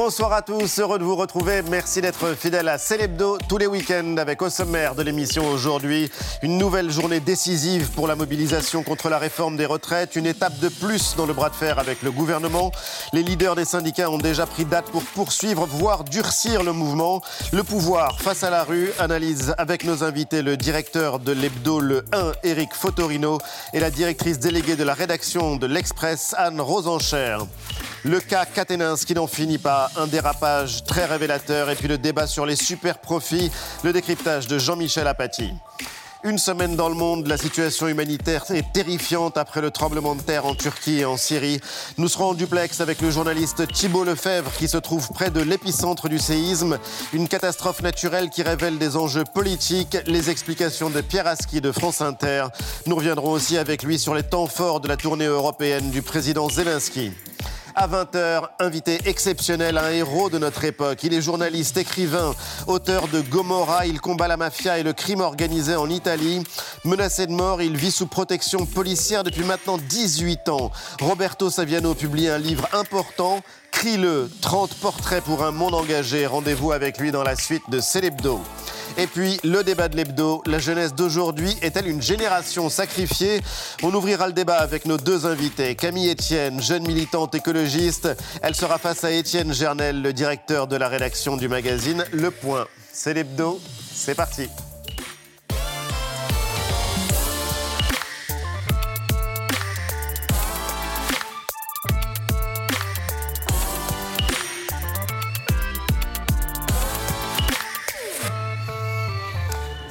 Bonsoir à tous, heureux de vous retrouver. Merci d'être fidèle à Célébdo tous les week-ends avec au sommaire de l'émission aujourd'hui une nouvelle journée décisive pour la mobilisation contre la réforme des retraites, une étape de plus dans le bras de fer avec le gouvernement. Les leaders des syndicats ont déjà pris date pour poursuivre, voire durcir le mouvement. Le pouvoir face à la rue analyse avec nos invités le directeur de l'hebdo Le 1, Éric Fotorino, et la directrice déléguée de la rédaction de l'Express, Anne Rosencher. Le cas Caténins qui n'en finit pas, un dérapage très révélateur et puis le débat sur les super profits, le décryptage de Jean-Michel Apathy. Une semaine dans le monde, la situation humanitaire est terrifiante après le tremblement de terre en Turquie et en Syrie. Nous serons en duplex avec le journaliste Thibault Lefebvre qui se trouve près de l'épicentre du séisme. Une catastrophe naturelle qui révèle des enjeux politiques. Les explications de Pierre Aski de France Inter. Nous reviendrons aussi avec lui sur les temps forts de la tournée européenne du président Zelensky. À 20h, invité exceptionnel, un héros de notre époque. Il est journaliste, écrivain, auteur de Gomorra. Il combat la mafia et le crime organisé en Italie. Menacé de mort, il vit sous protection policière depuis maintenant 18 ans. Roberto Saviano publie un livre important. Crie-le, 30 portraits pour un monde engagé. Rendez-vous avec lui dans la suite de Célébdo. Et puis, le débat de l'hebdo, la jeunesse d'aujourd'hui est-elle une génération sacrifiée? On ouvrira le débat avec nos deux invités. Camille Etienne, jeune militante écologiste. Elle sera face à Étienne Gernel, le directeur de la rédaction du magazine Le Point. C'est l'hebdo, c'est parti.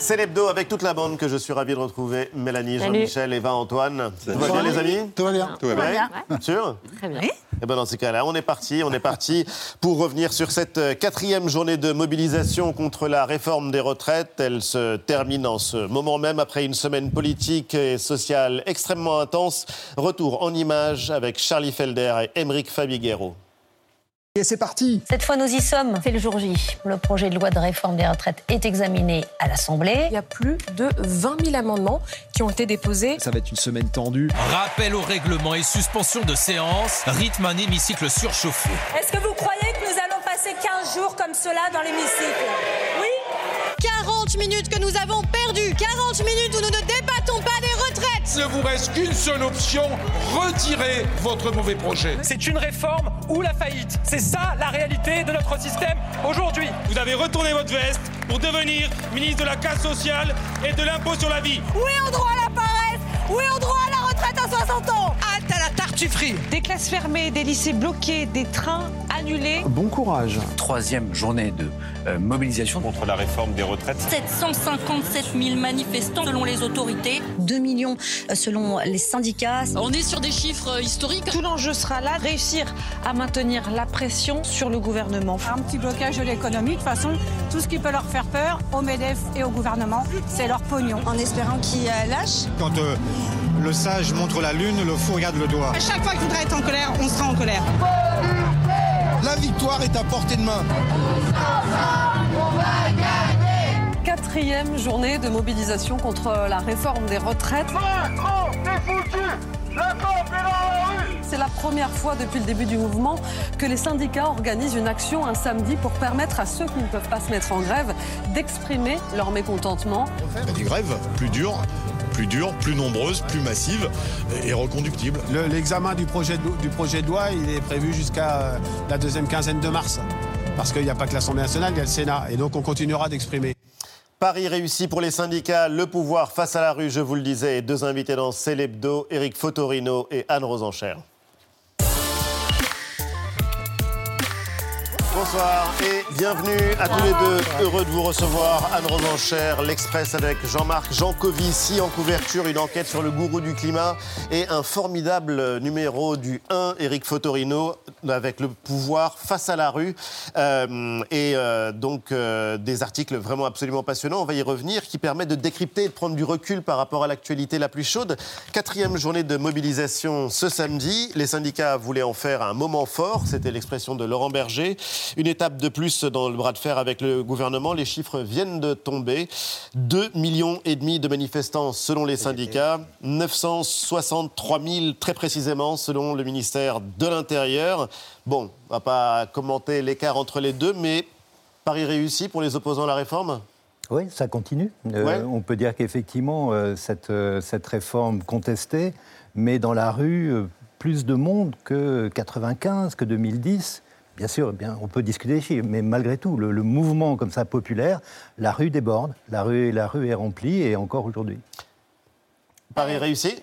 C'est l'hebdo avec toute la bande que je suis ravi de retrouver. Mélanie, Jean-Michel, Eva, Antoine. Tout va bien les amis Tout va bien. Tout va bien. Sûr Très bien. Eh ben dans ces cas-là, on est parti, on est parti pour revenir sur cette euh, quatrième journée de mobilisation contre la réforme des retraites. Elle se termine en ce moment même après une semaine politique et sociale extrêmement intense. Retour en images avec Charlie Felder et Émeric Fabiguero. Et c'est parti Cette fois, nous y sommes. C'est le jour J. Le projet de loi de réforme des retraites est examiné à l'Assemblée. Il y a plus de 20 000 amendements qui ont été déposés. Ça va être une semaine tendue. Rappel au règlement et suspension de séance. Rythme un hémicycle surchauffé. Est-ce que vous croyez que nous allons passer 15 jours comme cela dans l'hémicycle? Oui 40 minutes que nous avons perdues. 40 minutes où nous ne débattons pas ne vous reste qu'une seule option, retirez votre mauvais projet. C'est une réforme ou la faillite. C'est ça la réalité de notre système aujourd'hui. Vous avez retourné votre veste pour devenir ministre de la casse sociale et de l'impôt sur la vie. Oui au droit à la paresse Oui au droit à la 60 ans Halte à la tartufferie Des classes fermées, des lycées bloqués, des trains annulés. Bon courage. Troisième journée de euh, mobilisation contre la réforme des retraites. 757 000 manifestants selon les autorités. 2 millions euh, selon les syndicats. On est sur des chiffres historiques. Tout l'enjeu sera là, réussir à maintenir la pression sur le gouvernement. Un petit blocage de l'économie. De toute façon, tout ce qui peut leur faire peur au MEDEF et au gouvernement, c'est leur pognon. En espérant qu'ils euh, lâchent. Quand euh, le sage montre la lune, le fou regarde le doigt. À chaque fois qu'il voudra être en colère, on sera en colère. La victoire est à portée de main. Quatrième journée de mobilisation contre la réforme des retraites. C'est la première fois depuis le début du mouvement que les syndicats organisent une action un samedi pour permettre à ceux qui ne peuvent pas se mettre en grève d'exprimer leur mécontentement. Des grèves plus dures, plus dures, plus nombreuses, plus massives et reconductibles. L'examen du, projet de, du projet de loi, il est prévu jusqu'à la deuxième quinzaine de mars. Parce qu'il n'y a pas que l'Assemblée nationale, il y a le Sénat. Et donc on continuera d'exprimer. Paris réussi pour les syndicats, le pouvoir face à la rue, je vous le disais. Deux invités dans Célébdo, Éric Fotorino et Anne Rosencher. Bonsoir et bienvenue à tous les deux. Heureux de vous recevoir. Anne Rosencher, l'Express avec Jean-Marc Jancovici en couverture, une enquête sur le gourou du climat et un formidable numéro du 1, Éric Fotorino, avec le pouvoir face à la rue. Euh, et euh, donc euh, des articles vraiment absolument passionnants. On va y revenir, qui permettent de décrypter et de prendre du recul par rapport à l'actualité la plus chaude. Quatrième journée de mobilisation ce samedi. Les syndicats voulaient en faire un moment fort. C'était l'expression de Laurent Berger. Une étape de plus dans le bras de fer avec le gouvernement. Les chiffres viennent de tomber. 2 millions et demi de manifestants selon les syndicats. 963 000 très précisément selon le ministère de l'Intérieur. Bon, on va pas commenter l'écart entre les deux, mais Paris réussi pour les opposants à la réforme? Oui, ça continue. Euh, on peut dire qu'effectivement, euh, cette, euh, cette, réforme contestée met dans la rue plus de monde que 95, que 2010. Bien sûr, bien, on peut discuter des chiffres, mais malgré tout, le, mouvement comme ça populaire, la rue déborde, la rue, la rue est remplie, et encore aujourd'hui. Paris réussi?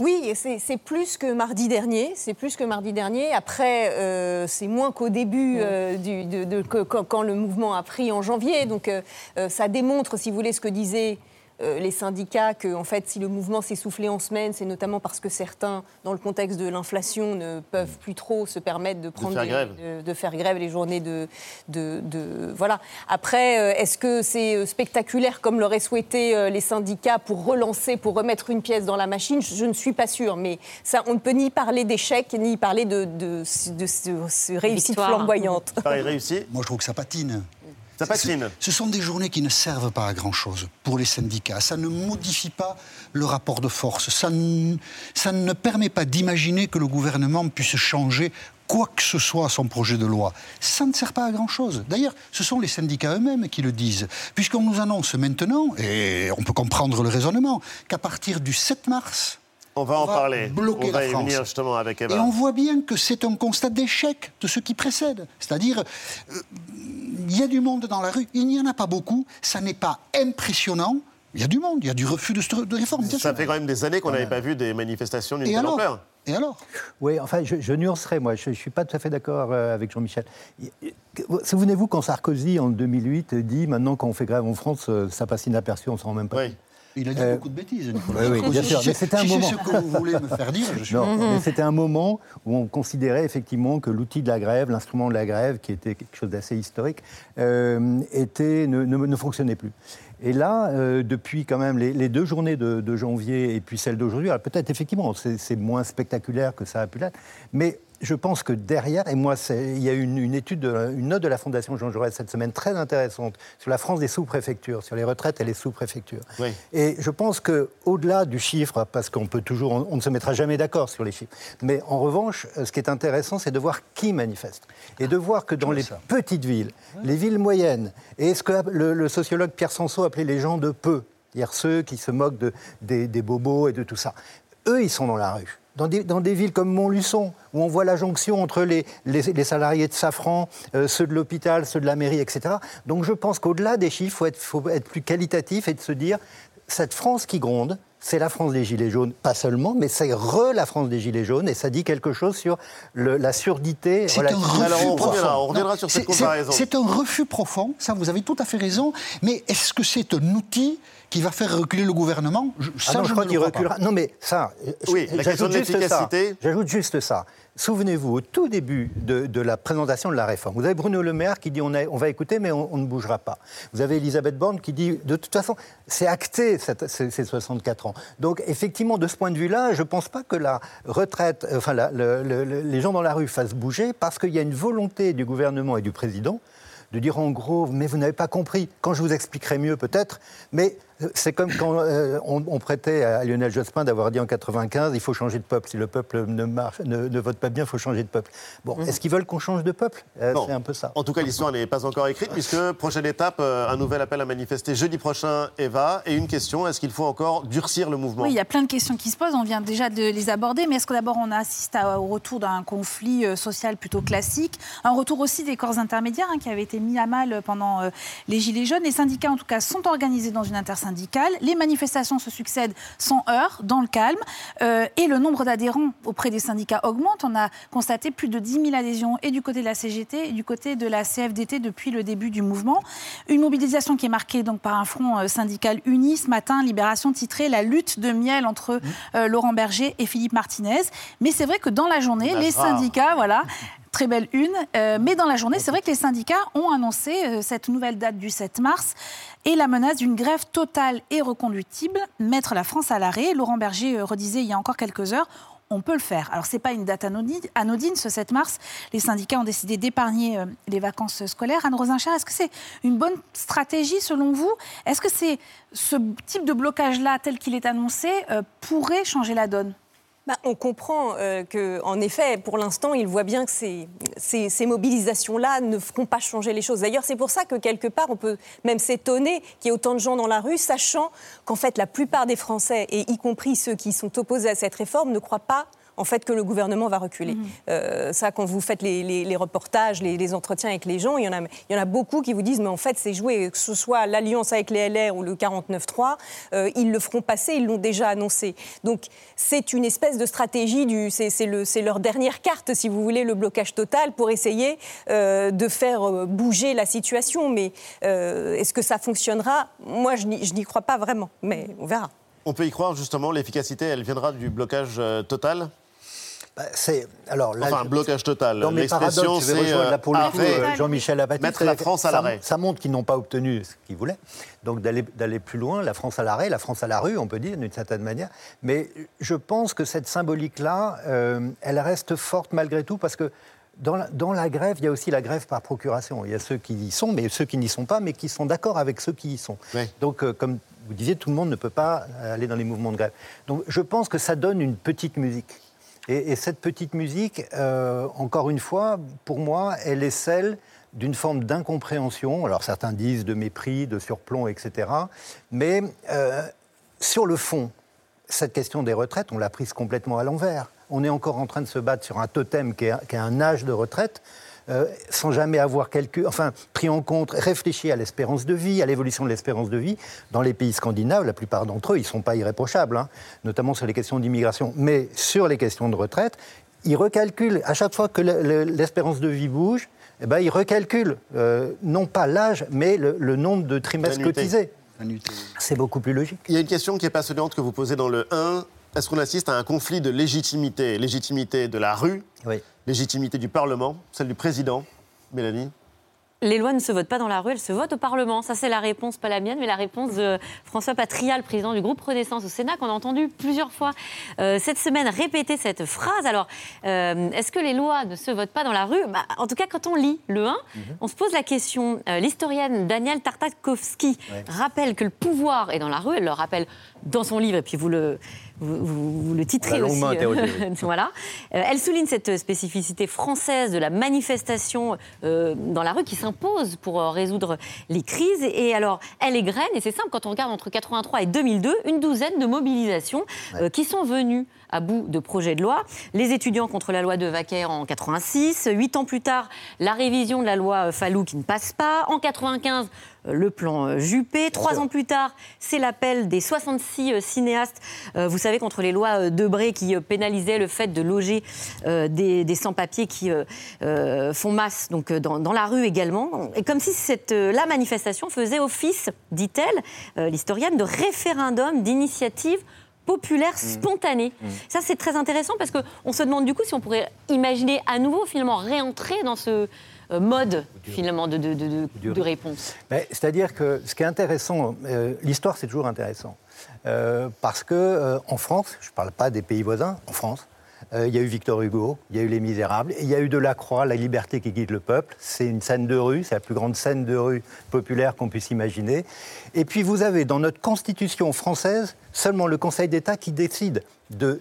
Oui, c'est plus que mardi dernier. C'est plus que mardi dernier. Après, euh, c'est moins qu'au début, euh, du, de, quand, le mouvement a pris en janvier. Donc, euh, ça démontre, si vous voulez, ce que disait euh, les syndicats que, en fait, si le mouvement s'essoufflait en semaine, c'est notamment parce que certains, dans le contexte de l'inflation, ne peuvent plus trop se permettre de prendre de faire, grève. De, faire grève les journées de, de, voilà. Après, euh, est-ce que c'est euh, spectaculaire comme l'auraient souhaité les syndicats pour relancer, pour remettre une pièce dans la machine? Je ne suis pas sûre, mais ça, on ne peut ni parler d'échec ni parler de, de, de, réussite flamboyante. Pareil réussi. Moi, je trouve que ça patine. Ça patine. Ce sont des journées qui ne servent pas à grand-chose pour les syndicats. Ça ne modifie pas le rapport de force. Ça, ça ne permet pas d'imaginer que le gouvernement puisse changer quoi que ce soit à son projet de loi. Ça ne sert pas à grand-chose. D'ailleurs, ce sont les syndicats eux-mêmes qui le disent, puisqu'on nous annonce maintenant, et on peut comprendre le raisonnement, qu'à partir du 7 mars, on va en parler. Bloquer on va la y France. venir justement avec Eva. Et on voit bien que c'est un constat d'échec de ce qui précède. C'est-à-dire, euh, il y a du monde dans la rue, il n'y en a pas beaucoup, ça n'est pas impressionnant. Il y a du monde, il y a du refus de, de réforme. Ça fait quand même des années qu'on n'avait pas vu des manifestations d'une telle ampleur. Et alors Oui, enfin, je, je nuancerai, moi, je ne suis pas tout à fait d'accord euh, avec Jean-Michel. Souvenez-vous quand Sarkozy, en 2008, dit maintenant, quand on fait grève en France, euh, ça passe inaperçu, on ne s'en rend même pas. Oui. Il a dit beaucoup de bêtises, Nicolas. Oui, oui bien sûr. Mais c'était un si moment. c'est ce que vous voulez me faire dire, je suis. Non, mais c'était un moment où on considérait effectivement que l'outil de la grève, l'instrument de la grève, qui était quelque chose d'assez historique, euh, était, ne, ne, ne, fonctionnait plus. Et là, euh, depuis quand même les, les deux journées de, de, janvier et puis celle d'aujourd'hui, peut-être effectivement, c'est moins spectaculaire que ça a pu l'être, mais je pense que derrière, et moi, il y a une, une étude, de, une note de la Fondation Jean Jaurès cette semaine très intéressante sur la France des sous-préfectures, sur les retraites et les sous-préfectures. Oui. Et je pense que au-delà du chiffre, parce qu'on peut toujours, on, on, ne se mettra jamais d'accord sur les chiffres, mais en revanche, ce qui est intéressant, c'est de voir qui manifeste et de voir que dans les ça. petites villes, les villes moyennes, et ce que le, le sociologue Pierre Sanso appelait les gens de peu, c'est-à-dire ceux qui se moquent de, des, des bobos et de tout ça, eux, ils sont dans la rue dans des, villes comme Montluçon, où on voit la jonction entre les, salariés de Safran, euh, ceux de l'hôpital, ceux de la mairie, etc. Donc je pense qu'au-delà des chiffres, il faut, faut être, plus qualitatif et de se dire, cette France qui gronde, c'est la France des Gilets jaunes, pas seulement, mais c'est re la France des Gilets jaunes, et ça dit quelque chose sur le, la surdité. C'est un refus Alors on profond. reviendra, on reviendra sur cette comparaison. C'est un refus profond, ça vous avez tout à fait raison, mais est-ce que c'est un outil qui va faire reculer le gouvernement? Ça, ah non, je, je crois qu'il reculera. Pas. Non, mais ça, oui, j'ajoute juste ça. J'ajoute juste ça. Souvenez-vous, au tout début de, la présentation de la réforme, vous avez Bruno Le Maire qui dit on, va écouter, mais on, ne bougera pas. Vous avez Elisabeth Borne qui dit de toute façon, c'est acté ces, ces, 64 ans. Donc, effectivement, de ce point de vue-là, je ne pense pas que la retraite, enfin, le, le, les gens dans la rue fassent bouger parce qu'il y a une volonté du gouvernement et du président de dire en gros, mais vous n'avez pas compris. Quand je vous expliquerai mieux, peut-être, mais c'est comme quand euh, on, on, prêtait à Lionel Jospin d'avoir dit en 95 il faut changer de peuple. Si le peuple ne, marche, ne, ne vote pas bien, il faut changer de peuple. Bon, mmh. est-ce qu'ils veulent qu'on change de peuple? Euh, C'est un peu ça. En tout cas, l'histoire n'est pas encore écrite, puisque prochaine étape, euh, un nouvel appel à manifester jeudi prochain, Eva. Et une question est-ce qu'il faut encore durcir le mouvement? Oui, il y a plein de questions qui se posent. On vient déjà de les aborder, mais est-ce que d'abord on assiste à, au retour d'un conflit social plutôt classique? Un retour aussi des corps intermédiaires hein, qui avaient été mis à mal pendant les Gilets jaunes. Les syndicats, en tout cas, sont organisés dans une intersyndicale. Les manifestations se succèdent sans heurts, dans le calme, euh, et le nombre d'adhérents auprès des syndicats augmente. On a constaté plus de 10 000 adhésions et du côté de la CGT et du côté de la CFDT depuis le début du mouvement. Une mobilisation qui est marquée donc par un front euh, syndical uni. Ce matin, Libération titrait la lutte de miel entre euh, Laurent Berger et Philippe Martinez. Mais c'est vrai que dans la journée, les syndicats, voilà, très belle une. Euh, mais dans la journée, c'est vrai que les syndicats ont annoncé euh, cette nouvelle date du 7 mars et la menace d'une grève totale et reconductible, mettre la France à l'arrêt. Laurent Berger euh, redisait il y a encore quelques heures on peut le faire. Alors, ce n'est pas une date anodine, ce 7 mars. Les syndicats ont décidé d'épargner euh, les vacances scolaires. Anne Rosinchard, est-ce que c'est une bonne stratégie selon vous? Est-ce que ce type de blocage-là, tel qu'il est annoncé, euh, pourrait changer la donne? Bah, on comprend euh, qu'en effet, pour l'instant, il voit bien que ces, ces, mobilisations-là ne feront pas changer les choses. D'ailleurs, c'est pour ça que quelque part, on peut même s'étonner qu'il y ait autant de gens dans la rue, sachant qu'en fait, la plupart des Français, et y compris ceux qui sont opposés à cette réforme, ne croient pas en fait que le gouvernement va reculer. Mhm. Euh, ça, quand vous faites les, reportages, les, entretiens avec les gens, il y, en a, il y en a beaucoup qui vous disent mais en fait c'est joué, que ce soit l'alliance avec les LR ou le 49-3, euh, ils le feront passer, ils l'ont déjà annoncé. Donc c'est une espèce de stratégie, du, c'est, leur dernière carte, si vous voulez, le blocage total pour essayer euh, de faire bouger la situation. Mais est-ce que ça fonctionnera? Moi, je n'y crois pas vraiment, mais on verra. On peut y croire justement, l'efficacité, elle viendra du blocage total? Bah, c'est alors enfin, un blocage total. L'expression, c'est euh, euh, Jean-Michel Apathy. Mettre la France à l'arrêt. Ça, montre qu'ils n'ont pas obtenu ce qu'ils voulaient. Donc d'aller plus loin, la France à l'arrêt, la France à la rue, on peut dire d'une certaine manière. Mais je pense que cette symbolique-là, euh, elle reste forte malgré tout parce que dans la, dans la, grève, il y a aussi la grève par procuration. Il y a ceux qui y sont, mais ceux qui n'y sont pas, mais qui sont d'accord avec ceux qui y sont. Donc, comme vous disiez, tout le monde ne peut pas aller dans les mouvements de grève. Donc, je pense que ça donne une petite musique. Et, cette petite musique, euh, encore une fois, pour moi, elle est celle d'une forme d'incompréhension. Alors certains disent de mépris, de surplomb, etc. Mais euh, sur le fond, cette question des retraites, on l'a prise complètement à l'envers. On est encore en train de se battre sur un totem qui est, qui est un âge de retraite. Euh, sans jamais avoir enfin, pris en compte, réfléchi à l'espérance de vie, à l'évolution de l'espérance de vie. Dans les pays scandinaves, la plupart d'entre eux, ils ne sont pas irréprochables, hein, notamment sur les questions d'immigration. Mais sur les questions de retraite, ils recalculent, à chaque fois que l'espérance de vie bouge, eh ben, ils recalculent, euh, non pas l'âge, mais le, nombre de trimestres cotisés. C'est beaucoup plus logique. Il y a une question qui est passionnante que vous posez dans le 1. Est-ce qu'on assiste à un conflit de légitimité Légitimité de la rue, légitimité du Parlement, celle du président Mélanie les lois ne se votent pas dans la rue, elles se votent au Parlement. Ça, c'est la réponse, pas la mienne, mais la réponse de François Patrial, président du groupe Renaissance au Sénat, qu'on a entendu plusieurs fois euh, cette semaine répéter cette phrase. Alors, euh, est-ce que les lois ne se votent pas dans la rue? Bah, En tout cas, quand on lit le 1, mhm. on se pose la question. Euh, l'historienne Danielle Tartakovsky rappelle que le pouvoir est dans la rue. Elle le rappelle dans son livre, et puis vous le, vous, le titrez aussi. voilà. elle souligne cette spécificité française de la manifestation dans la rue qui s'impose pour résoudre les crises. Et alors, elle est graine, et c'est simple, quand on regarde entre 83 et 2002, une douzaine de mobilisations qui sont venues à bout de projets de loi. Les étudiants contre la loi de Vaquer en 86. Huit ans plus tard, la révision de la loi Fallou qui ne passe pas. En 95, le plan Juppé. Trois ans plus tard, c'est l'appel des 66 euh, cinéastes, euh, vous savez, contre les lois euh, Debré qui pénalisaient le fait de loger des, sans-papiers qui font masse donc, dans, la rue également. Et comme si cette, la manifestation faisait office, dit-elle, l'historienne, de référendum d'initiative populaire mmh. spontanée. Mmh. Ça, c'est très intéressant parce qu'on se demande du coup si on pourrait imaginer à nouveau finalement réentrer dans ce euh, mode finalement de, de, de, réponse. C'est-à-dire que ce qui est intéressant, euh, l'histoire c'est toujours intéressant. Euh, parce que en France, je ne parle pas des pays voisins, en France, euh, il y a eu Victor Hugo, il y a eu Les Misérables, il y a eu Delacroix, La liberté qui guide le peuple. C'est une scène de rue, c'est la plus grande scène de rue populaire qu'on puisse imaginer. Et puis vous avez dans notre constitution française seulement le Conseil d'État qui décide de,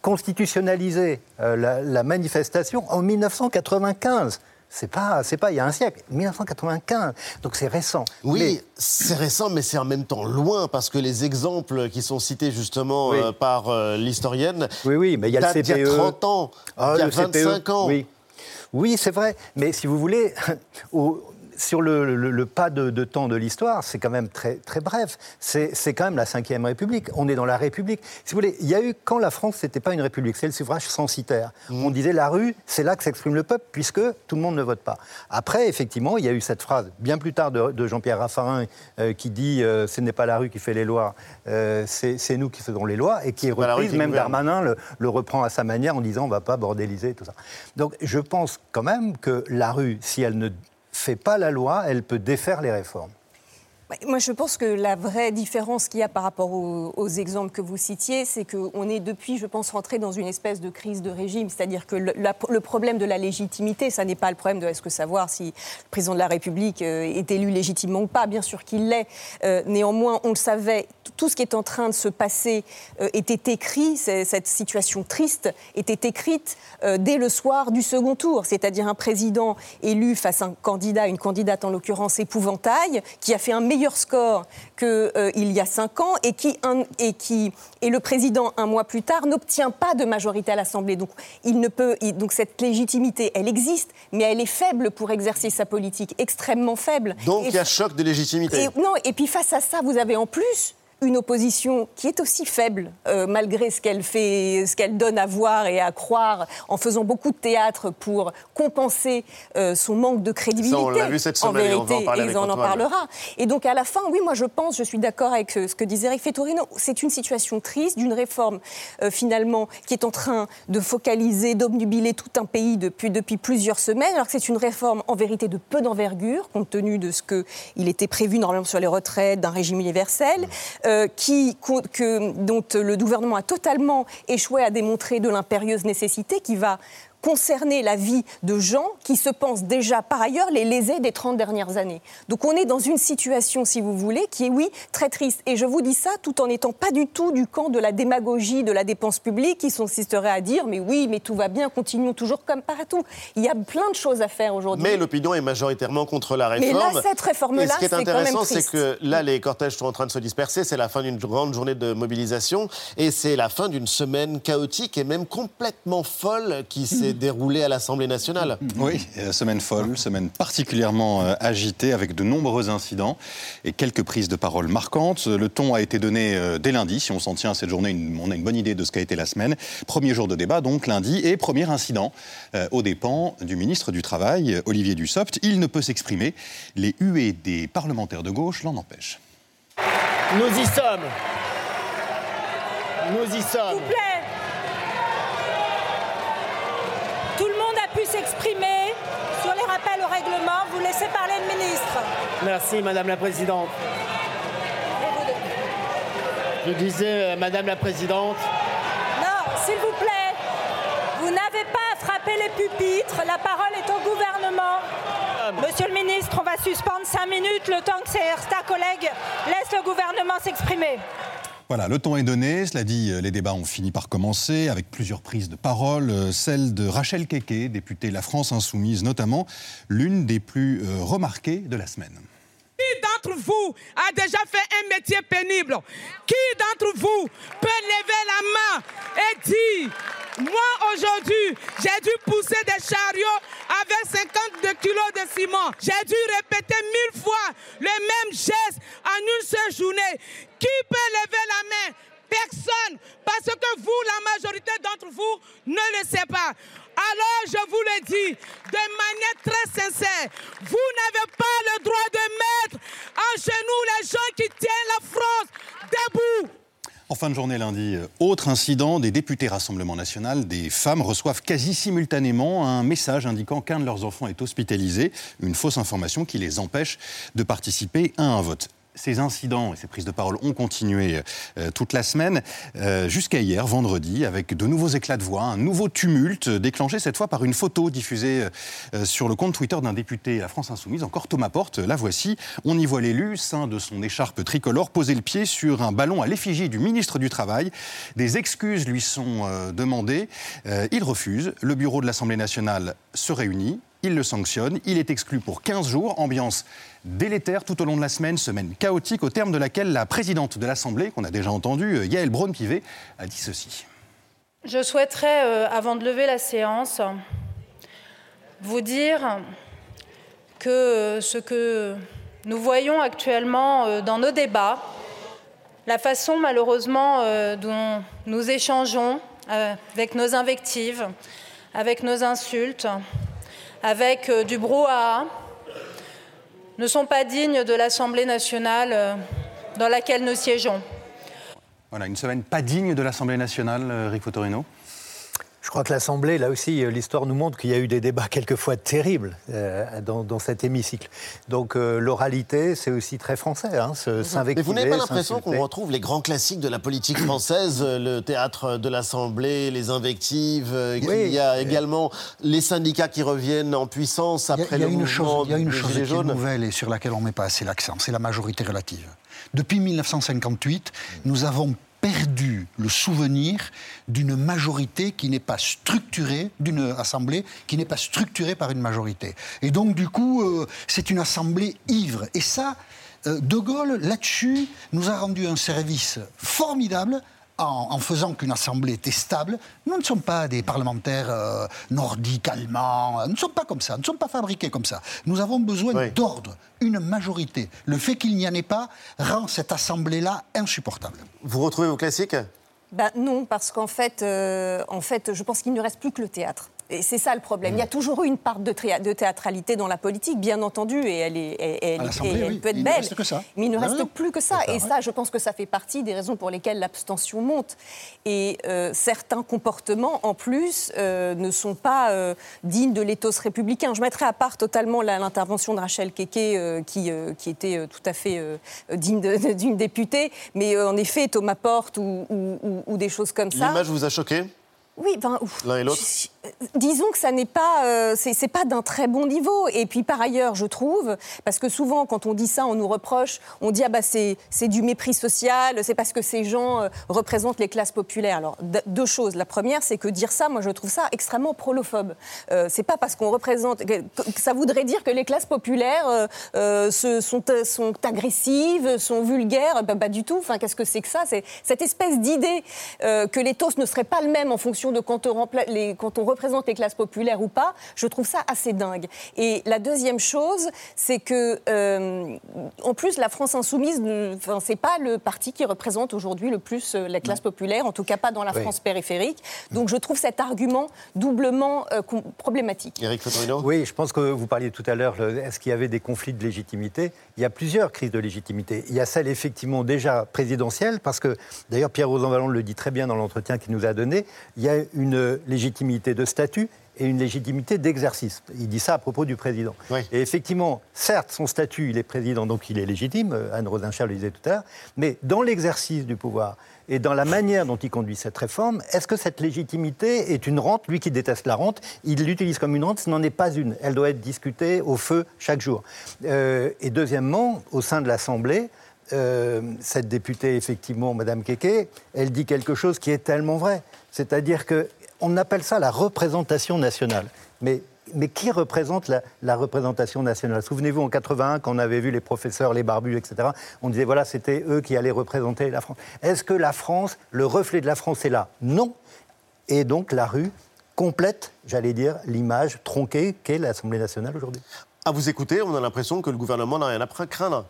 constitutionnaliser euh, la manifestation en 1995. C'est pas, c'est pas il y a un siècle, 1995. Donc c'est récent. Oui, c'est récent, mais c'est en même temps loin parce que les exemples qui sont cités justement euh, par euh, l'historienne. Oui, oui, mais il y a le CPE. Il y a 30 ans, il y a 25 ans. Oui. Oui, c'est vrai. Mais si vous voulez, au, sur le, pas de, temps de l'histoire, c'est quand même très, très bref. C'est quand même la Ve République. On est dans la République. Si vous voulez, il y a eu, quand la France, n'était pas une république, c'est le suffrage censitaire. Mmh. On disait la rue, c'est là que s'exprime le peuple, puisque tout le monde ne vote pas. Après, effectivement, il y a eu cette phrase, bien plus tard, de, Jean-Pierre Raffarin, euh, qui dit euh, Ce n'est pas la rue qui fait les lois, euh, c'est nous qui faisons les lois, et qui est reprise, même Darmanin le, le, reprend à sa manière en disant On ne va pas bordéliser, tout ça. Donc, je pense quand même que la rue, si elle ne fait pas la loi, elle peut défaire les réformes. Moi, je pense que la vraie différence qu'il y a par rapport aux, exemples que vous citiez, c'est qu'on est depuis, je pense, rentré dans une espèce de crise de régime. C'est-à-dire que le problème de la légitimité, ça n'est pas le problème de est-ce que savoir si le président de la République euh, est élu légitimement ou pas. Bien sûr qu'il l'est. Euh, néanmoins, on le savait, tout ce qui est en train de se passer euh, était écrit, cette situation triste était écrite euh, dès le soir du second tour. C'est-à-dire un président élu face à un candidat, une candidate en l'occurrence épouvantail, qui a fait un meilleur score qu'il y a cinq ans et qui, un- et qui et le président un mois plus tard n'obtient pas de majorité à l'Assemblée. Donc il ne peut il- donc cette légitimité, elle existe, mais elle est faible pour exercer sa politique, extrêmement faible. Donc Et il y a choc de légitimité. et, non, et puis face à ça, vous avez en plus une opposition qui est aussi faible, euh, malgré ce qu'elle fait, ce qu'elle donne à voir et à croire, en faisant beaucoup de théâtre pour compenser euh, son manque de crédibilité. Ça, on l'a vu cette en semaine et on va en parler et avec on en parlera. Et donc à la fin, oui, moi je pense, je suis d'accord avec euh, ce que disait Eric Fétorino, c'est une situation triste d'une réforme euh, finalement qui est en train de focaliser, d'obnubiler tout un pays depuis, depuis plusieurs semaines, alors que c'est une réforme en vérité de peu d'envergure, compte tenu de ce qu'il était prévu normalement sur les retraites, d'un régime universel, euh, qui, dont le gouvernement a totalement échoué à démontrer de l'impérieuse nécessité, qui va concerner la vie de gens qui se pensent déjà par ailleurs les lésés des 30 dernières années. Donc on est dans une situation, si vous voulez, qui est, oui, très triste. Et je vous dis ça tout en n'étant pas du tout du camp de la démagogie, de la dépense publique, qui consisterait à dire, mais oui, mais tout va bien, continuons toujours comme partout. Il y a plein de choses à faire aujourd'hui. Mais l'opinion est majoritairement contre la Mais réforme. là, cette réforme-là, Et ce qui est c'est intéressant, c'est que là, les cortèges sont en train de se disperser. C'est la fin d'une grande journée de mobilisation. Et c'est la fin d'une semaine chaotique et même complètement folle qui s'est déroulée à l'Assemblée nationale. Oui, semaine folle, semaine particulièrement euh, agitée avec de nombreux incidents et quelques prises de parole marquantes. Le ton a été donné euh, dès lundi. Si on s'en tient à cette journée, on a une bonne idée de ce qu'a été la semaine. Premier jour de débat, donc lundi, et premier incident euh, aux dépens du ministre du Travail, Olivier Dussopt. Il ne peut s'exprimer. Les huées des parlementaires de gauche l'en empêchent. Nous y sommes. Nous y sommes. S'il vous plaît. Tout le monde a pu s'exprimer sur les rappels au laissez parler le ministre. Merci, Madame la Présidente. Je disais, euh, Madame la Présidente, Non, s'il vous plaît. Vous n'avez pas à frapper les pupitres. La parole est au gouvernement. Monsieur le ministre, on va suspendre cinq minutes le temps que certains collègues laissent le gouvernement s'exprimer. Voilà, le ton est donné. Cela dit, euh, les débats ont fini par commencer avec plusieurs prises de parole. euh, Celle de Rachel Keke, députée La France Insoumise notamment, l'une des plus euh, remarquées de la semaine. D'entre vous a déjà fait un métier pénible Qui d'entre vous peut lever la main et dire Moi aujourd'hui, j'ai dû pousser des chariots avec 52 kilos de ciment. J'ai dû répéter mille fois le même geste en une seule journée. Qui peut lever la main? Personne, parce que vous, la majorité d'entre vous, ne le sait pas. Alors, je vous le dis de manière très sincère, vous n'avez pas En fin de journée lundi, euh, autre incident, des députés Rassemblement National, des femmes reçoivent quasi simultanément un message indiquant qu'un de leurs enfants est hospitalisé, une fausse information qui les empêche de participer à un vote. Ces incidents et ces prises de parole ont continué euh, toute la semaine, euh, jusqu'à hier, vendredi, avec de nouveaux éclats de voix, un nouveau tumulte, euh, déclenché cette fois par une photo diffusée euh, sur le compte Twitter d'un député La France Insoumise, encore Thomas Porte. La voici. On y voit l'élu, ceint de son écharpe tricolore, poser le pied sur un ballon à l'effigie du ministre du Travail. Des excuses lui sont euh, demandées. Euh, il refuse. Le bureau de l'Assemblée nationale se réunit. Il le sanctionne, il est exclu pour 15 jours, ambiance délétère tout au long de la semaine, semaine chaotique au terme de laquelle la présidente de l'Assemblée, qu'on a déjà entendue, euh, Yael Braun-Pivet, a dit ceci. Je souhaiterais, euh, avant de lever la séance, vous dire que euh, ce que nous voyons actuellement dans nos débats, la façon malheureusement dont nous échangeons avec nos invectives, avec nos insultes, avec euh, du brouhaha, ne sont pas dignes de l'Assemblée nationale euh, dans laquelle nous siégeons. Voilà, une semaine pas digne de l'Assemblée nationale, euh, Rick Fotorino. Je crois que l'Assemblée, là aussi, euh, l'histoire nous montre qu'il y a eu des débats quelquefois terribles euh, dans, dans, cet hémicycle. Donc euh, l'oralité, c'est aussi très français, hein, s'invectiver. Mais vous n'avez pas l'impression qu'on retrouve les grands classiques de la politique française, le théâtre de l'Assemblée, les invectives, oui, qu'il y a également les syndicats qui reviennent en puissance après il y a, le une mouvement chose, Il y a une chose qui est nouvelle et sur laquelle on ne met pas assez l'accent, c'est la majorité relative. Depuis 1958, nous avons perdu le souvenir d'une majorité qui n'est pas structurée, d'une assemblée qui n'est pas structurée par une majorité. Et donc, du coup, euh, c'est une assemblée ivre. Et ça, euh, De Gaulle, là-dessus, nous a rendu un service formidable en, en, faisant qu'une assemblée était stable. Nous ne sommes pas des parlementaires euh, nordiques, allemands. Nous ne sommes pas comme ça. Nous ne sommes pas fabriqués comme ça. Nous avons besoin oui. d'ordre, une majorité. Le fait qu'il n'y en ait pas rend cette assemblée-là insupportable. Vous retrouvez vos classiques? Ben Non, parce qu'en fait, euh, en fait, je pense qu'il ne reste plus que le théâtre. Et c'est ça le problème. Il y a toujours eu une part de, de, théâtralité dans la politique, bien entendu, et elle, est, et, et elle, et elle oui. peut être il belle. Ne que ça. Mais il ne Ben reste plus que ça. Et ça, je pense que ça fait partie des raisons pour lesquelles l'abstention monte. Et euh, certains comportements, en plus, euh, ne sont pas euh, dignes de l'éthos républicain. Je mettrai à part totalement l'intervention de Rachel Keke, euh, qui, qui, était tout à fait euh, digne d'une députée. Mais euh, en effet, Thomas Porte ou, ou, ou des choses comme ça. L'image vous a choqué? Oui, ben, l'un et l'autre. Disons que ça n'est pas, euh, c'est pas d'un très bon niveau. Et puis par ailleurs, je trouve, parce que souvent quand on dit ça, on nous reproche, on dit ah bah c'est du mépris social, c'est parce que ces gens euh, représentent les classes populaires. Alors deux choses. La première, c'est que dire ça, moi je trouve ça extrêmement prolophobe. Euh, c'est pas parce qu'on représente, que ça voudrait dire que les classes populaires euh, se, sont, sont agressives, sont vulgaires. Bah, pas du tout. Enfin, qu'est-ce que c'est que ça? C'est cette espèce d'idée que l'éthos ne serait pas le même en fonction de quand on, les, quand on représente les classes populaires ou pas, je trouve ça assez dingue. Et la deuxième chose, c'est que, euh, en plus, la France insoumise, enfin, c'est pas le parti qui représente aujourd'hui le plus euh, la classe populaire, en tout cas pas dans la Oui. France périphérique. Donc je trouve cet argument doublement euh, com- problématique. Éric Oui, je pense que vous parliez tout à l'heure, le- est-ce qu'il y avait des conflits de légitimité? Il y a plusieurs crises de légitimité. Il y a celle effectivement déjà présidentielle, parce que d'ailleurs Pierre Rosanvallon le dit très bien dans l'entretien qu'il nous a donné, il y a une légitimité de statut et une légitimité d'exercice. Il dit ça à propos du président. Et effectivement, certes, son statut, il est président, donc il est légitime, euh, Anne Rosenchère le disait tout à l'heure, mais dans l'exercice du pouvoir et dans la manière dont il conduit cette réforme, est-ce que cette légitimité est une rente? Lui qui déteste la rente, il l'utilise comme une rente, ce n'en est pas une. Elle doit être discutée au feu chaque jour. Euh, et deuxièmement, au sein de l'Assemblée, euh, cette députée, effectivement, Madame Keke, elle dit quelque chose qui est tellement vrai. C'est-à-dire que on appelle ça la représentation nationale. Mais, mais qui représente la, représentation nationale? Souvenez-vous, en 81, quand on avait vu les professeurs, les barbus, etc., on disait, voilà, c'était eux qui allaient représenter la France. Est-ce que la France, le reflet de la France est là? Non. Et donc la rue complète, j'allais dire, l'image tronquée qu'est l'Assemblée nationale aujourd'hui. À vous écouter, on a l'impression que le gouvernement n'a rien à craindre.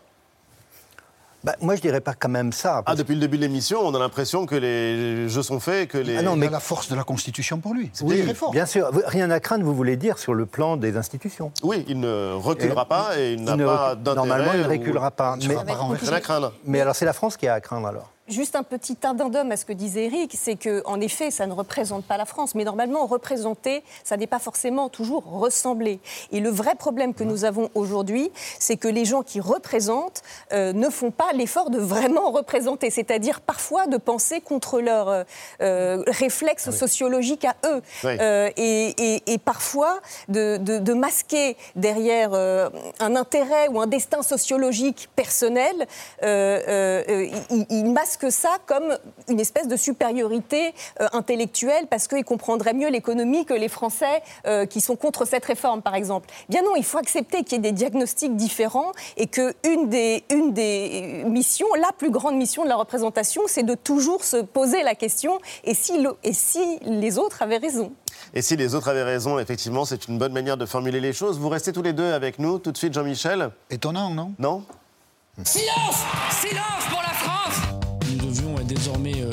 Bah, moi, je dirais pas quand même ça. Ah, depuis le début de l'émission, on a l'impression que les jeux sont faits, que les... Ah non, mais- la force de la Constitution pour lui. C'est Oui, très fort. bien sûr. Rien à craindre, vous voulez dire, sur le plan des institutions. Oui, il ne reculera Et- pas et il n'a pas d'intérêt... Normalement, il ne ou- reculera pas. Rien à craindre. Mais alors, c'est la France qui a à craindre, alors Juste un petit addendum à ce que disait Eric, c'est que en effet, ça ne représente pas la France, mais normalement, représenter, ça n'est pas forcément toujours ressembler. Et le vrai problème que nous avons aujourd'hui, c'est que les gens qui représentent euh, ne font pas l'effort de vraiment représenter, c'est-à-dire parfois de penser contre leur euh, euh, réflexe sociologique à eux, Oui. Euh, et, et- et parfois de, de- de masquer derrière un intérêt ou un destin sociologique personnel, ils, ils masquent ça comme une espèce de supériorité euh, intellectuelle parce qu'ils comprendraient mieux l'économie que les Français euh, qui sont contre cette réforme, par exemple. Bien non, il faut accepter qu'il y ait des diagnostics différents et que une des, une des missions, la plus grande mission de la représentation, c'est de toujours se poser la question et si, le- et si les autres avaient raison. Et si les autres avaient raison, effectivement, c'est une bonne manière de formuler les choses. Vous restez tous les deux avec nous, tout de suite, Jean-Michel. Étonnant, non? Non? Silence Silence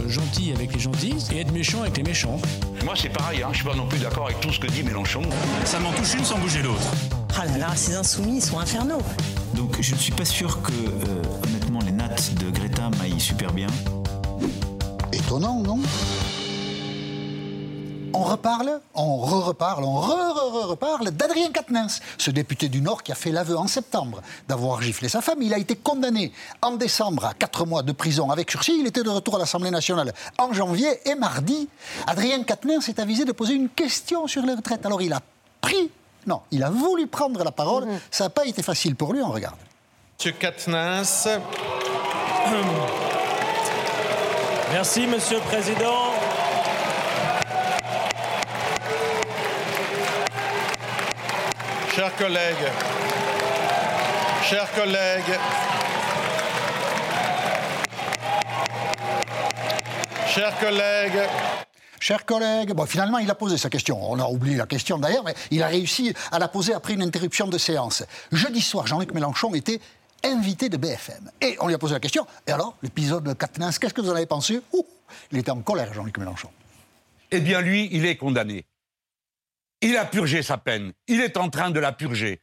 euh, gentils avec les gentils et être méchants avec les méchants. Moi, c'est pareil, hein. je suis pas non plus d'accord avec tout ce que dit Mélenchon. Ça m'en touche une sans bouger l'autre. Ah là là, ces insoumis, ils sont infernaux. Donc je ne suis pas sûr que, euh, honnêtement, les nattes de Greta m'aillent super bien. Étonnant, non? On reparle, on re-reparle, on re-re-reparle d'Adrien Quatennens, ce député du Nord qui a fait l'aveu en septembre d'avoir giflé sa femme. Il a été condamné en décembre à 4 mois de prison avec sursis. Il était de retour à l'Assemblée nationale en janvier et mardi. Adrien Quatennens est avisé de poser une question sur les retraites. Alors il a pris, non, il a voulu prendre la parole. Ça n'a pas été facile pour lui, on regarde. Monsieur Quatennens. Merci, Monsieur le Président. Chers collègues, chers collègues, chers collègues, Chers collègues, bon, finalement, il a posé sa question. On a oublié la question d'ailleurs, mais il a réussi à la poser après une interruption de séance. Jeudi soir, Jean-Luc Mélenchon était invité de BFM. Et on lui a posé la question. Et alors, l'épisode de Katnins, qu'est-ce que vous en avez pensé? Ouh, Il était en colère, Jean-Luc Mélenchon. Eh bien, lui, il est condamné. Il a purgé sa peine. Il est en train de la purger.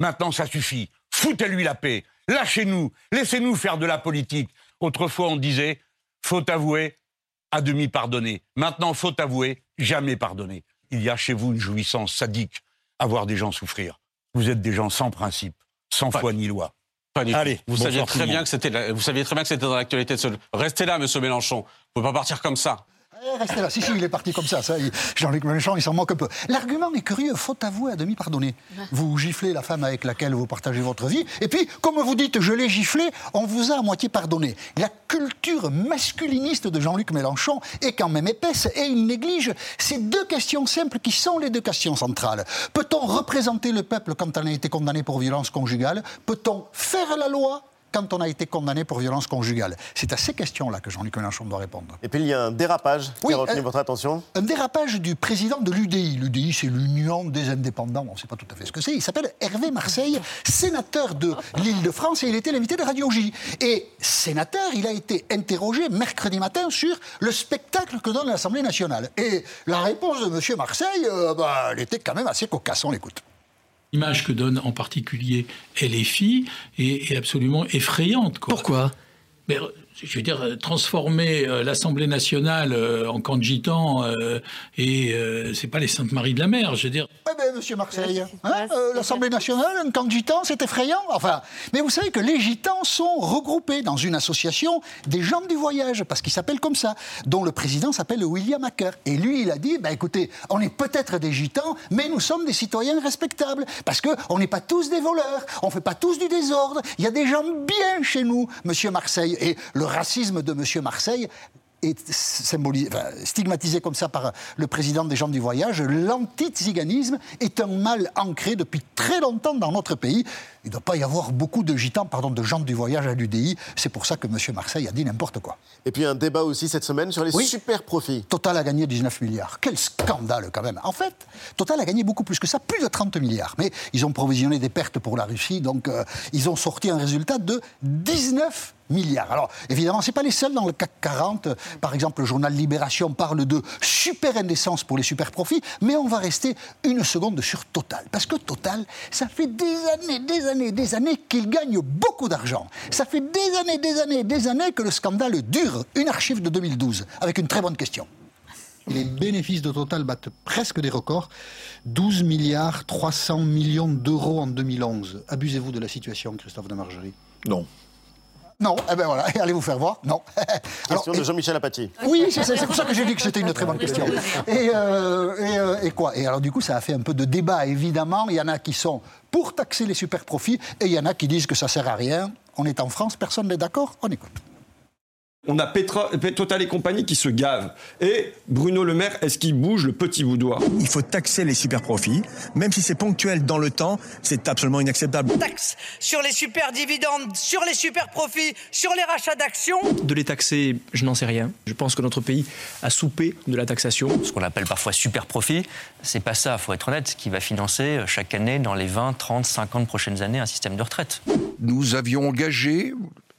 Maintenant, ça suffit. Foutez-lui la paix. Lâchez-nous. Laissez-nous faire de la politique. Autrefois, on disait faut avouer, à demi pardonner. Maintenant, faut avouer, jamais pardonner. Il y a chez vous une jouissance sadique à voir des gens souffrir. Vous êtes des gens sans principe, sans foi ni loi. Pas du tout. Allez, vous saviez très bien que c'était, vous saviez très bien que c'était dans l'actualité de ce. Restez là, Monsieur Mélenchon. Vous pouvez pas partir comme ça. Eh, restez là. Si, si, il est parti comme ça. ça Jean-Luc Mélenchon, il s'en moque un peu. L'argument est curieux. Faut avouer à demi pardonner. Vous giflez la femme avec laquelle vous partagez votre vie. Et puis, comme vous dites, je l'ai giflé, on vous a à moitié pardonné. La culture masculiniste de Jean-Luc Mélenchon est quand même épaisse et il néglige ces deux questions simples qui sont les deux questions centrales. Peut-on représenter le peuple quand on a été condamné pour violence conjugale? Peut-on faire la loi? Quand on a été condamné pour violence conjugale C'est à ces questions-là que Jean-Luc Mélenchon doit répondre. Et puis il y a un dérapage qui Oui, a retenu euh, votre attention. Un dérapage du président de l'UDI. L'UDI, c'est l'Union des indépendants. On ne sait pas tout à fait ce que c'est. Il s'appelle Hervé Marseille, sénateur de l'Île-de-France, et il était l'invité de Radio J. Et sénateur, il a été interrogé mercredi matin sur le spectacle que donne l'Assemblée nationale. Et la réponse de M. Marseille, euh, bah, elle était quand même assez cocasse. On l'écoute. L'image que donne en particulier LFI est, est absolument effrayante. Pourquoi? Mais, Je veux dire, euh, transformer euh, l'Assemblée nationale euh, en camp de gitans, euh, et euh, c'est pas les Saintes Maries de la Mer. Je veux dire, Eh bien, monsieur Marseille, hein, euh, l'Assemblée nationale, un camp de gitans, c'est effrayant. Enfin, mais vous savez que les gitans sont regroupés dans une association des gens du voyage, parce qu'ils s'appellent comme ça, dont le président s'appelle William Hacker. Et lui, il a dit, bah, écoutez, on est peut-être des gitans, mais nous sommes des citoyens respectables, parce qu'on n'est pas tous des voleurs, on ne fait pas tous du désordre, il y a des gens bien chez nous, monsieur Marseille. Et le racisme de monsieur Marseille est symbolisé, enfin, stigmatisé comme ça par le président des gens du voyage, l'anti-tsiganisme est un mal ancré depuis très longtemps dans notre pays. Il ne doit pas y avoir beaucoup de gitans, pardon, de gens du voyage à l'UDI. C'est pour ça que M. Marseille a dit n'importe quoi. Et puis un débat aussi cette semaine sur les Oui. super profits. Total a gagné 19 milliards. Quel scandale quand même. En fait, Total a gagné beaucoup plus que ça, plus de 30 milliards. Mais ils ont provisionné des pertes pour la Russie, donc euh, ils ont sorti un résultat de 19 milliards. Alors, évidemment, ce pas les seuls dans le CAC 40. Par exemple, le journal Libération parle de super indécence pour les super profits, mais on va rester une seconde sur Total. Parce que Total, ça fait des années, des années, des années qu'il gagne beaucoup d'argent. Ça fait des années, des années, des années que le scandale dure. Une archive de 2012, avec une très bonne question. Les bénéfices de Total battent presque des records. 12 milliards 300 millions d'euros en 2011. Abusez-vous de la situation, Christophe de Margerie? Non. Non, eh ben voilà, allez vous faire voir. Non. Question de Jean-Michel Apathy. oui, c'est c'est pour ça que j'ai dit que c'était une très bonne question. Et, euh, et, euh, et quoi? Et alors du coup, ça a fait un peu de débat, évidemment. Il y en a qui sont pour taxer les super profits et il y en a qui disent que ça sert à rien. On est en France, personne n'est d'accord On écoute. On a Petra- Total et compagnie qui se gavent. Et Bruno Le Maire, est-ce qu'il bouge le petit bout doigt Il faut taxer les super profits, même si c'est ponctuel dans le temps, c'est absolument inacceptable. Taxe sur les super dividendes, sur les super profits, sur les rachats d'actions. De les taxer, je n'en sais rien. Je pense que notre pays a soupé de la taxation. ce qu'on appelle parfois super profit, c'est pas ça, faut être honnête, qui va financer euh, chaque année dans les 20, 30, 50 prochaines années un système de retraite. Nous avions engagé,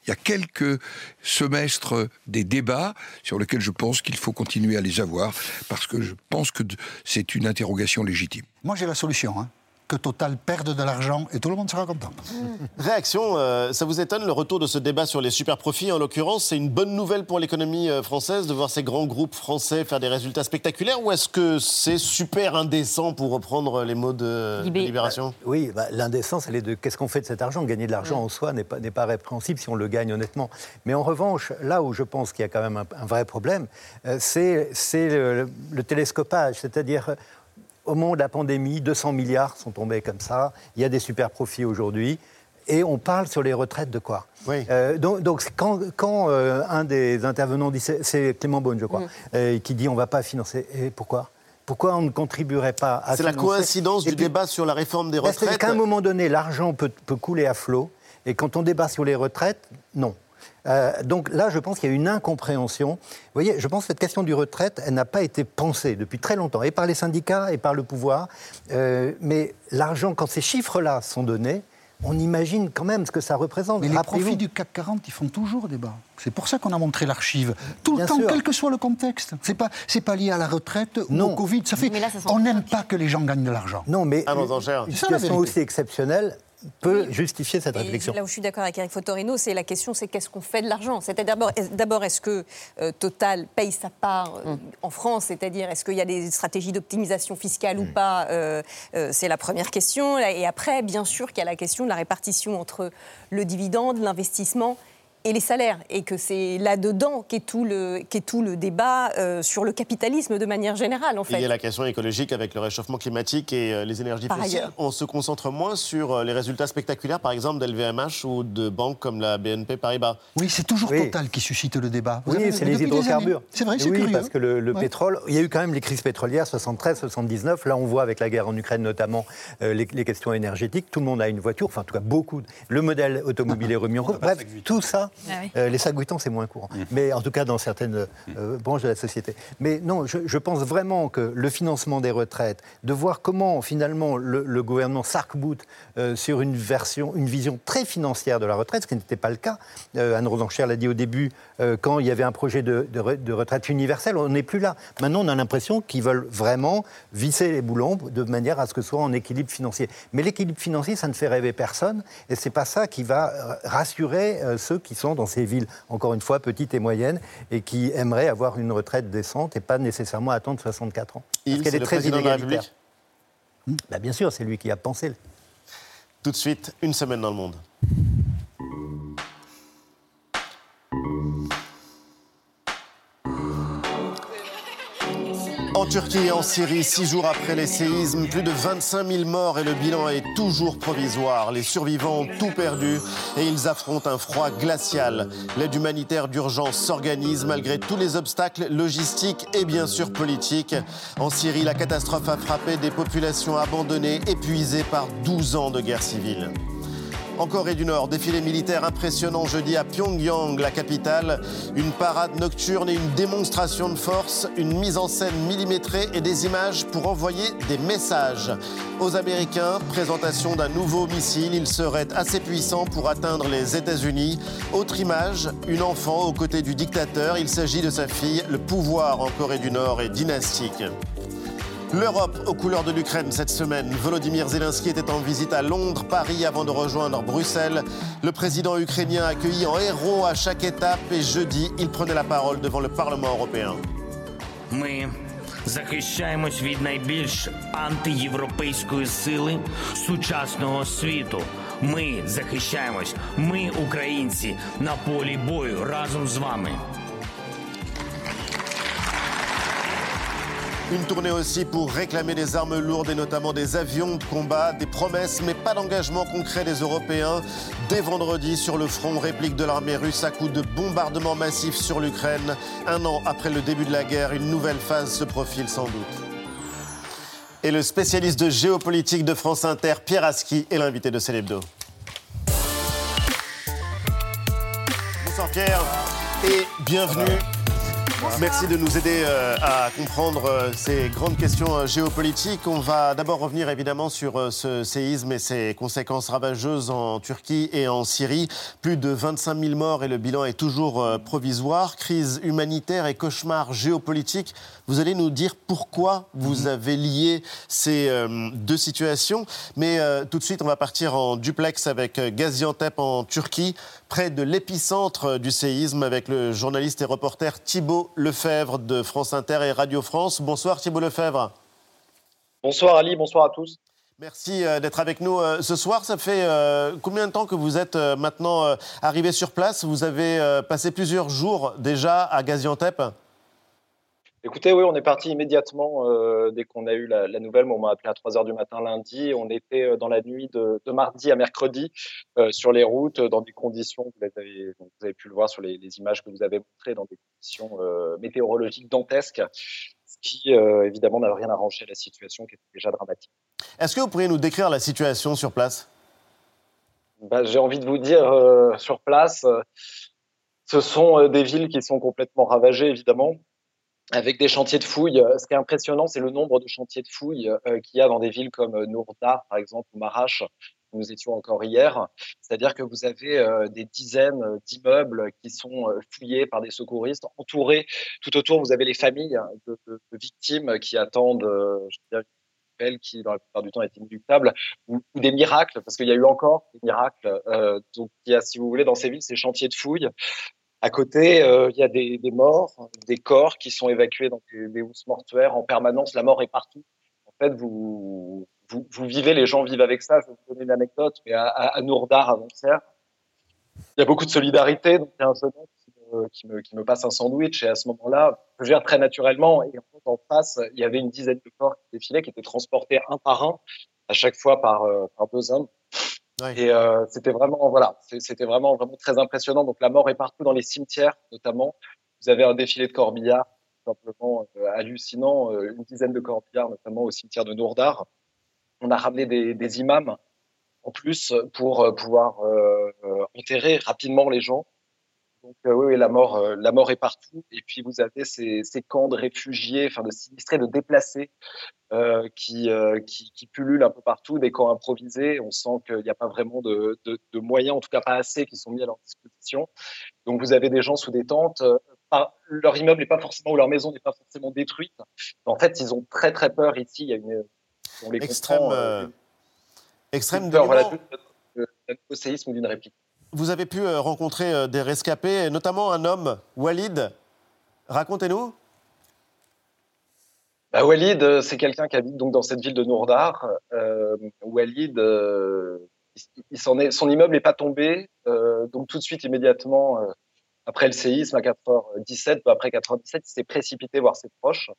il y a quelques semestres, des débats sur lesquels je pense qu'il faut continuer à les avoir, parce que je pense que c'est une interrogation légitime. Moi, j'ai la solution. hein. Que Total perde de l'argent et tout le monde sera content. Réaction, euh, ça vous étonne le retour de ce débat sur les super profits En l'occurrence, c'est une bonne nouvelle pour l'économie euh, française de voir ces grands groupes français faire des résultats spectaculaires ou est-ce que c'est super indécent pour reprendre les mots de, de Libération Oui, bah, l'indécence, elle est de qu'est-ce qu'on fait de cet argent? Gagner de l'argent en soi n'est pas, n'est pas répréhensible si on le gagne honnêtement. Mais en revanche, là où je pense qu'il y a quand même un, un vrai problème, euh, c'est, c'est le, le télescopage. C'est-à-dire, au moment de la pandémie, 200 milliards sont tombés comme ça. Il y a des super profits aujourd'hui. Et on parle sur les retraites de quoi? Euh, donc, donc, quand, quand, euh, un des intervenants dit, c'est, Clément Beaune, je crois, Mm. euh, qui dit on ne va pas financer. Et pourquoi? Pourquoi on ne contribuerait pas à C'est la coïncidence du puis- débat sur la réforme des c'est-à-dire retraites. qu'à un moment donné, l'argent peut, peut couler à flot, et quand on débat sur les retraites, non. Euh, donc là, je pense qu'il y a une incompréhension. Vous voyez, je pense que cette question du retraite, elle n'a pas été pensée depuis très longtemps, et par les syndicats, et par le pouvoir. Euh, mais l'argent, quand ces chiffres-là sont donnés, on imagine quand même ce que ça représente. Mais les profits du CAC 40, ils font toujours débat. C'est pour ça qu'on a montré l'archive. Tout Bien le temps, sûr. quel que soit le contexte. C'est pas, c'est pas lié à la retraite ou au Covid. Ça fait, on n'aime pas que les gens gagnent de l'argent. Non, mais Ah, une, une ça, situation vérité. aussi exceptionnelle peut justifier cette Et réflexion. là où je suis d'accord avec Eric Fotorino, c'est la question, c'est qu'est-ce qu'on fait de l'argent? C'est-à-dire d'abord, est- d'abord, est-ce que euh, Total paye sa part euh, en France? C'est-à-dire, est-ce qu'il y a des stratégies d'optimisation fiscale ou pas? Euh, euh, C'est la première question. Et après, bien sûr, qu'il y a la question de la répartition entre le dividende, l'investissement et les salaires, et que c'est là-dedans qu'est tout le, qu'est tout le débat euh, sur le capitalisme de manière générale, en Il fait. y a la question écologique avec le réchauffement climatique et euh, les énergies Par fossiles. ailleurs. On se concentre moins sur euh, les résultats spectaculaires, par exemple, d'LVMH ou de banques comme la BNP Paribas. Oui, c'est toujours Oui. Total qui suscite le débat. Vous Oui, c'est les hydrocarbures. C'est vrai, c'est oui, curieux. parce que le, le Ouais. pétrole, il y a eu quand même les crises pétrolières 73, 79. Là, on voit avec la guerre en Ukraine notamment euh, les, les questions énergétiques. Tout le monde a une voiture, enfin en tout cas beaucoup. Le modèle automobile est remis en cause. Bref, tout ça, Ah oui. euh, les sacs Vuitton, c'est moins courant. Mais en tout cas dans certaines euh, branches de la société. Mais non, je, je pense vraiment que le financement des retraites, de voir comment finalement le, le gouvernement s'arc-boute euh, sur une version, une vision très financière de la retraite, ce qui n'était pas le cas. Euh, Anne Rosencher l'a dit au début, euh, quand il y avait un projet de, de re- de retraite universelle, on n'est plus là. Maintenant, on a l'impression qu'ils veulent vraiment visser les boulons de manière à ce que ce soit en équilibre financier. Mais l'équilibre financier, ça ne fait rêver personne, et c'est pas ça qui va euh, rassurer euh, ceux qui sont dans ces villes, encore une fois, petites et moyennes, et qui aimeraient avoir une retraite décente et pas nécessairement attendre 64 ans. Il, Parce qu'elle est le très président de la inégalitaire. Bah, bien sûr, c'est lui qui a pensé. Tout de suite, une semaine dans le monde. En Turquie et en Syrie, six jours après les séismes, plus de 25 000 morts et le bilan est toujours provisoire. Les survivants ont tout perdu et ils affrontent un froid glacial. L'aide humanitaire d'urgence s'organise malgré tous les obstacles logistiques et bien sûr politiques. En Syrie, la catastrophe a frappé des populations abandonnées, épuisées par 12 ans de guerre civile. En Corée du Nord, défilé militaire impressionnant jeudi à Pyongyang, la capitale. Une parade nocturne et une démonstration de force, une mise en scène millimétrée et des images pour envoyer des messages. Aux Américains, présentation d'un nouveau missile. Il serait assez puissant pour atteindre les États-Unis. Autre image, une enfant aux côtés du dictateur. Il s'agit de sa fille. Le pouvoir en Corée du Nord est dynastique. L'Europe aux couleurs de l'Ukraine cette semaine. Volodymyr Zelensky était en visite à Londres, Paris avant de rejoindre Bruxelles. Le président ukrainien accueilli en héros à chaque étape et jeudi, il prenait la parole devant le Parlement européen. Ми захищаємось від найбільш антиєвропейської сили сучасного світу. Ми захищаємось, ми, українці, на полі бою разом з вами. Une tournée aussi pour réclamer des armes lourdes et notamment des avions de combat, des promesses mais pas d'engagement concret des Européens. Dès vendredi sur le front, réplique de l'armée russe à coups de bombardements massifs sur l'Ukraine. Un an après le début de la guerre, une nouvelle phase se profile sans doute. Et le spécialiste de géopolitique de France Inter, Pierre Aski, est l'invité de Célébdo. Bonsoir Pierre et bienvenue. Merci de nous aider euh, à comprendre euh, ces grandes questions euh, géopolitiques. On va d'abord revenir évidemment sur ce séisme et ses conséquences ravageuses en Turquie et en Syrie. Plus de 25 000 morts et le bilan est toujours provisoire. Crise humanitaire et cauchemar géopolitique. Vous allez nous dire pourquoi vous mhm. avez lié ces deux situations. Mais tout de suite, on va partir en duplex avec Gaziantep en Turquie près de l'épicentre du séisme avec le journaliste et reporter Thibault Lefebvre de France Inter et Radio France. Bonsoir Thibault Lefebvre. Bonsoir Ali, bonsoir à tous. Merci euh, d'être avec nous euh, ce soir. Ça fait euh, combien de temps que vous êtes maintenant arrivé sur place? Vous avez passé plusieurs jours déjà à Gaziantep? Écoutez, oui, on est parti immédiatement euh, dès qu'on a eu la, nouvelle. on m'a appelé à 3 h du matin lundi. On était euh, dans la nuit de, mardi à mercredi euh, sur les routes, dans des conditions, vous avez, vous avez pu le voir sur les, images que vous avez montrées, dans des conditions météorologiques dantesques, ce qui évidemment n'a rien arrangé à la situation qui était déjà dramatique. Est-ce que vous pourriez nous décrire la situation sur place? Bah, J'ai envie de vous dire, sur place, ce sont des villes qui sont complètement ravagées, évidemment avec des chantiers de fouilles. Ce qui est impressionnant, c'est le nombre de chantiers de fouilles euh, qu'il y a dans des villes comme euh, Nourdar, par exemple, ou Marash, où nous étions encore hier. C'est-à-dire que vous avez euh, des dizaines d'immeubles qui sont fouillés par des secouristes, entourés. Tout autour, vous avez les familles hein, de, victimes qui attendent, je veux dire, qui, dans la plupart du temps, est inéluctable, ou, des miracles, parce qu'il y a eu encore des miracles. donc, il y a, si vous voulez, dans ces villes, ces chantiers de fouilles à côté, euh, il y a des, des, morts, des corps qui sont évacués dans des, housses mortuaires en permanence. La mort est partout. En fait, vous, vous, vous, vivez, les gens vivent avec ça. Je vais vous donner une anecdote, mais à, à Nourdar, avant-hier, il y a beaucoup de solidarité. Donc, il y a un jeune homme qui me, qui me, passe un sandwich et à ce moment-là, je gère très naturellement. Et en, face, il y avait une dizaine de corps qui défilaient, qui étaient transportés un par un, à chaque fois par, euh, par deux hommes. Et euh, c'était vraiment, voilà, c'était vraiment, vraiment très impressionnant. Donc la mort est partout dans les cimetières, notamment. Vous avez un défilé de corbillards, simplement euh, hallucinant, euh, une dizaine de corbillards, notamment au cimetière de Nourdar. On a ramené des, imams en plus pour pouvoir enterrer rapidement les gens. Donc euh, oui, la mort, euh, la mort est partout. Et puis vous avez ces, ces camps de réfugiés, enfin de sinistrés, de déplacés euh, qui, euh, qui, qui, pullulent un peu partout, des camps improvisés. On sent qu'il n'y a pas vraiment de, de, de, moyens, en tout cas pas assez, qui sont mis à leur disposition. Donc vous avez des gens sous des tentes. leur immeuble n'est pas forcément, ou leur maison n'est pas forcément détruite. En fait, ils ont très très peur ici. Il y a une, on les extrême, extrême peur, voilà, d'un séisme ou d'une réplique. Vous avez pu euh, rencontrer euh, des rescapés, notamment un homme, Walid. Racontez-nous. Bah, Walid, euh, c'est quelqu'un qui habite donc dans cette ville de Nourdar. Walid, son immeuble n'est pas tombé, donc tout de suite, immédiatement, après le séisme à 4h17, peu après 4h17, il s'est précipité voir ses proches.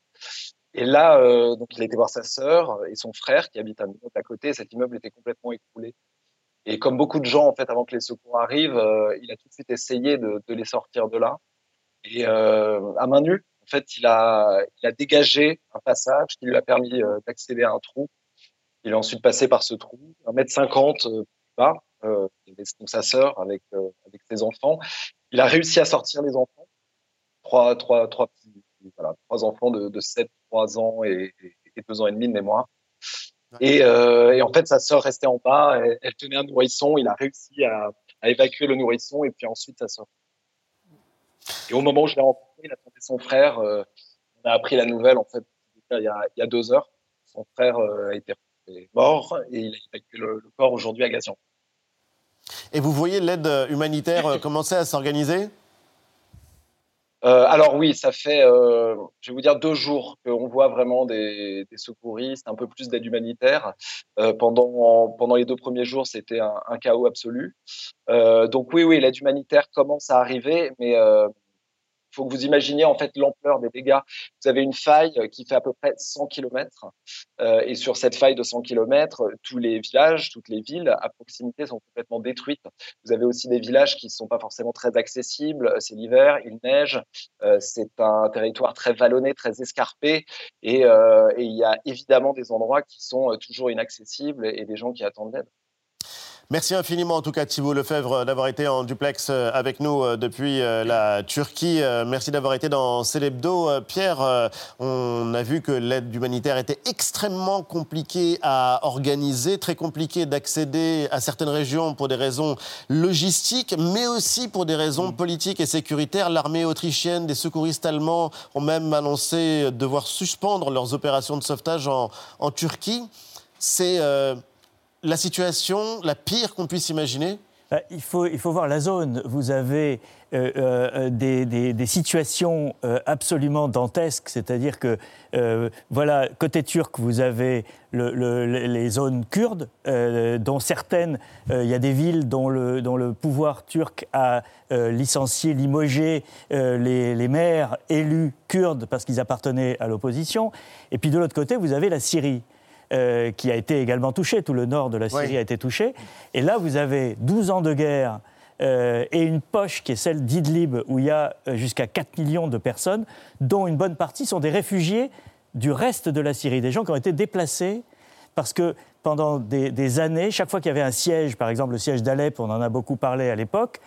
Et là, donc il a été voir sa sœur et son frère qui habitent à côté. Cet immeuble était complètement écroulé. Et comme beaucoup de gens, en fait, avant que les secours arrivent, euh, il a tout de suite essayé de, les sortir de là. Et euh, à main nue, en fait, il a, dégagé un passage qui lui a permis euh, d'accéder à un trou. Il est ensuite passé par ce trou, un mètre cinquante plus bas. Donc sa sœur avec ses enfants. Il a réussi à sortir les enfants, trois trois trois trois enfants de, de 7, 3 ans et, et 2 ans et demi de mémoire. Et, euh, et, en fait, sa sœur restait en bas, elle, tenait un nourrisson, il a réussi à, à, évacuer le nourrisson et puis ensuite sa sœur. Et au moment où je l'ai rencontré, il attendait son frère. Euh, on a appris la nouvelle en fait il y a, il y a deux heures. Son frère euh, était mort et il a évacué le, le corps aujourd'hui à Gazian. Et vous voyez l'aide humanitaire euh, commencer à s'organiser? Euh, alors oui, ça fait, euh, je vais vous dire, deux jours qu'on voit vraiment des, des, secouristes, un peu plus d'aide humanitaire. Euh, pendant, pendant les deux premiers jours, c'était un, un, chaos absolu. Euh, donc oui, oui, l'aide humanitaire commence à arriver, mais euh, faut que vous imaginiez en fait l'ampleur des dégâts. Vous avez une faille qui fait à peu près 100 km euh, et sur cette faille de 100 km, tous les villages, toutes les villes à proximité sont complètement détruites. Vous avez aussi des villages qui ne sont pas forcément très accessibles. C'est l'hiver, il neige, euh, c'est un territoire très vallonné, très escarpé euh, et il y a évidemment des endroits qui sont toujours inaccessibles et des gens qui attendent l'aide. Merci infiniment en tout cas Thibault Lefebvre d'avoir été en duplex euh, avec nous euh, depuis euh, la Turquie. Merci d'avoir été dans Célébdo. Pierre, on a vu que l'aide humanitaire était extrêmement compliquée à organiser, très compliqué d'accéder à certaines régions pour des raisons logistiques, mais aussi pour des raisons politiques et sécuritaires. L'armée autrichienne, des secouristes allemands ont même annoncé devoir suspendre leurs opérations de sauvetage en, en Turquie. C'est la situation la pire qu'on puisse imaginer bah, il faut, il faut voir la zone. Vous avez euh, euh, des, situations euh, absolument dantesques, c'est-à-dire que, voilà, côté turc, vous avez les zones kurdes, dont certaines, il y a des villes dont le, dont le pouvoir turc a licencié, limogé les, les maires élus kurdes parce qu'ils appartenaient à l'opposition. Et puis de l'autre côté, vous avez la Syrie. Euh, qui a été également touché. Tout le nord de la Syrie a été touché. Et là, vous avez 12 ans de guerre euh, et une poche qui est celle d'Idlib, où il y a euh, jusqu'à 4 millions de personnes, dont une bonne partie sont des réfugiés du reste de la Syrie, des gens qui ont été déplacés parce que pendant des, années, chaque fois qu'il y avait un siège, par exemple le siège d'Alep, on en a beaucoup parlé à l'époque,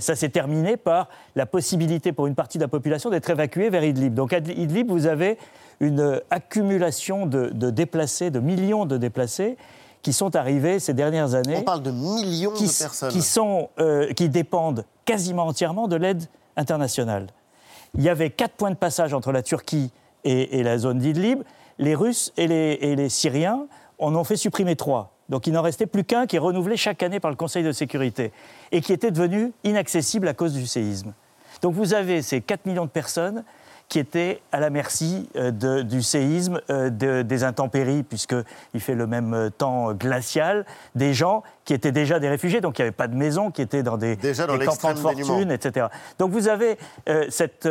ça s'est terminé par la possibilité pour une partie de la population d'être évacuée vers Idlib. Donc à Idlib, vous avez une accumulation de, déplacés, de millions de déplacés qui sont arrivés ces dernières années. On parle de millions qui, de personnes. Qui, sont, euh, qui dépendent quasiment entièrement de l'aide internationale. Il y avait quatre points de passage entre la Turquie et, la zone d'Idlib. Les Russes et les, et les Syriens en ont fait supprimer trois. Donc il n'en restait plus qu'un qui est renouvelé chaque année par le Conseil de sécurité et qui était devenu inaccessible à cause du séisme. Donc vous avez ces 4 millions de personnes qui étaient à la merci euh, du séisme, euh, des intempéries, puisqu'il fait le même euh, temps glacial, des gens qui étaient déjà des réfugiés, donc il n'y avait pas de maison, qui étaient dans des, déjà dans des campements de fortune, etc. Donc vous avez euh, cette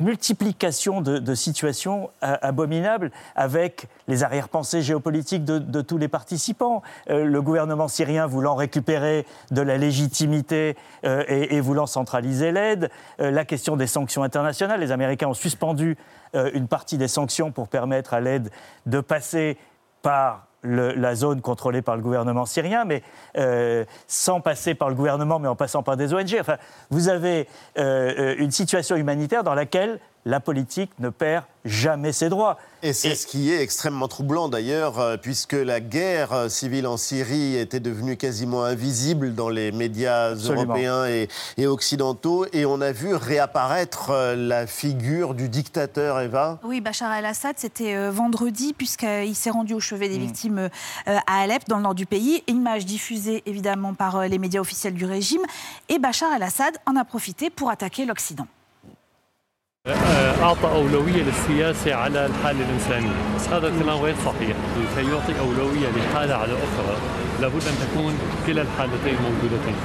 multiplication de, situations abominables avec les arrière-pensées géopolitiques de, tous les participants. Euh, le gouvernement syrien voulant récupérer de la légitimité euh, et, voulant centraliser l'aide. la question des sanctions internationales. Les Américains ont suspendu une partie des sanctions pour permettre à l'aide de passer par la zone contrôlée par le gouvernement syrien, mais euh, sans passer par le gouvernement, mais en passant par des ONG. Enfin, vous avez euh, euh, une situation humanitaire dans laquelle la politique ne perd jamais ses droits. Et c'est ce qui est extrêmement troublant d'ailleurs, euh, puisque la guerre euh, civile en Syrie était devenue quasiment invisible dans les médias européens et, occidentaux, et on a vu réapparaître euh, la figure du dictateur, Eva. Oui, Bachar el-Assad, c'était vendredi, puisqu'il s'est rendu au chevet des mm. victimes à Alep, dans le nord du pays. Image diffusée évidemment par les médias officiels du régime, et Bachar el-Assad en a profité pour attaquer l'Occident. أعطى أولوية للسياسة على الحالة الإنسانية. هذا الكلام غير صحيح. لكي يعطي أولوية لحالة على أخرى لابد أن تكون كلا الحالتين موجودتين.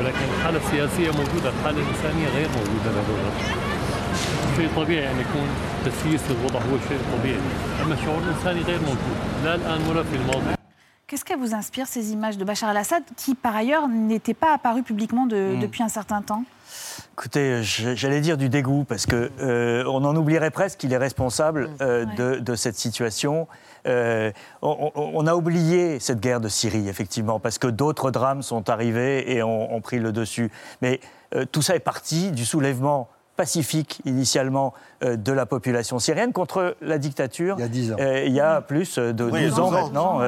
ولكن الحالة السياسية موجودة الحالة الإنسانية غير موجودة لدى شيء طبيعي أن يكون تسييس الوضع هو شيء طبيعي. أما الشعور الإنساني غير موجود. لا الآن ولا في الماضي. Qu'est-ce qu'elle vous inspire, ces images de Bachar el-Assad, qui par ailleurs n'étaient pas apparues publiquement de, mmh. depuis un certain temps? Écoutez, j'allais dire du dégoût, parce qu'on euh, en oublierait presque qu'il est responsable euh, de, cette situation. Euh, on, a oublié cette guerre de Syrie, effectivement, parce que d'autres drames sont arrivés et ont, pris le dessus. Mais tout ça est parti du soulèvement pacifique initialement de la population syrienne contre la dictature. Il y a 10 ans. il y a plus de 12 ans, maintenant.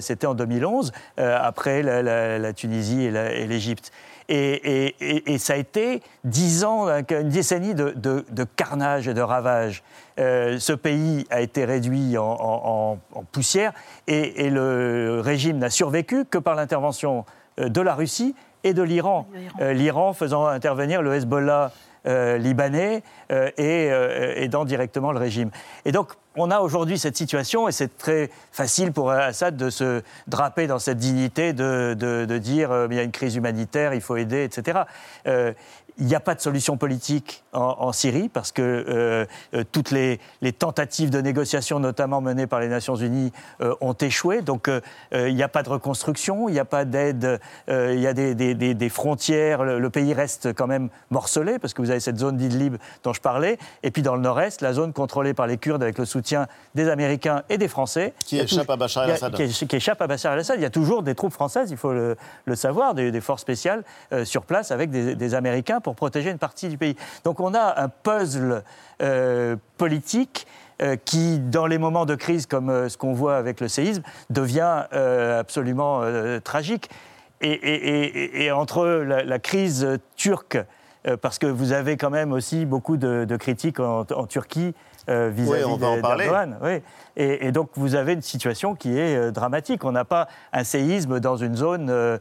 C'était en 2011, après la, Tunisie et l'Égypte. Et, ça a été dix ans, une décennie de, carnage et de ravage. Euh, ce pays a été réduit en, poussière et, le régime n'a survécu que par l'intervention euh, de la Russie et de l'Iran. Euh, L'Iran faisant intervenir le Hezbollah libanais et aidant directement le régime. Et donc, on a aujourd'hui cette situation et c'est très facile pour Assad de se draper dans cette dignité, de, dire qu'il euh, il y a une crise humanitaire, il faut aider, etc. Euh, il n'y a pas de solution politique en, Syrie parce que euh, euh, toutes les, tentatives de négociation, notamment menées par les Nations Unies, euh, ont échoué. Donc il n'y a pas de reconstruction, il n'y a pas d'aide, il y a des, frontières. Le, pays reste quand même morcelé parce que vous avez cette zone d'Idlib dont je parlais. Et puis dans le nord-est, la zone contrôlée par les Kurdes avec le soutien des Américains et des Français. Qui échappe à Bachar el-Assad. Qui, échappe à Bachar el-Assad. Il y a toujours des troupes françaises, il faut le, savoir, des, forces spéciales sur place avec des Américains pour protéger une partie du pays. Donc on a un puzzle euh, politique euh, qui, dans les moments de crise comme euh, ce qu'on voit avec le séisme, devient absolument tragique. Et, entre la, crise turque, parce que vous avez quand même aussi beaucoup de, critiques en Turquie euh, vis-à-vis. Oui. Et, donc vous avez une situation qui est euh, dramatique. On n'a pas un séisme dans une zone euh,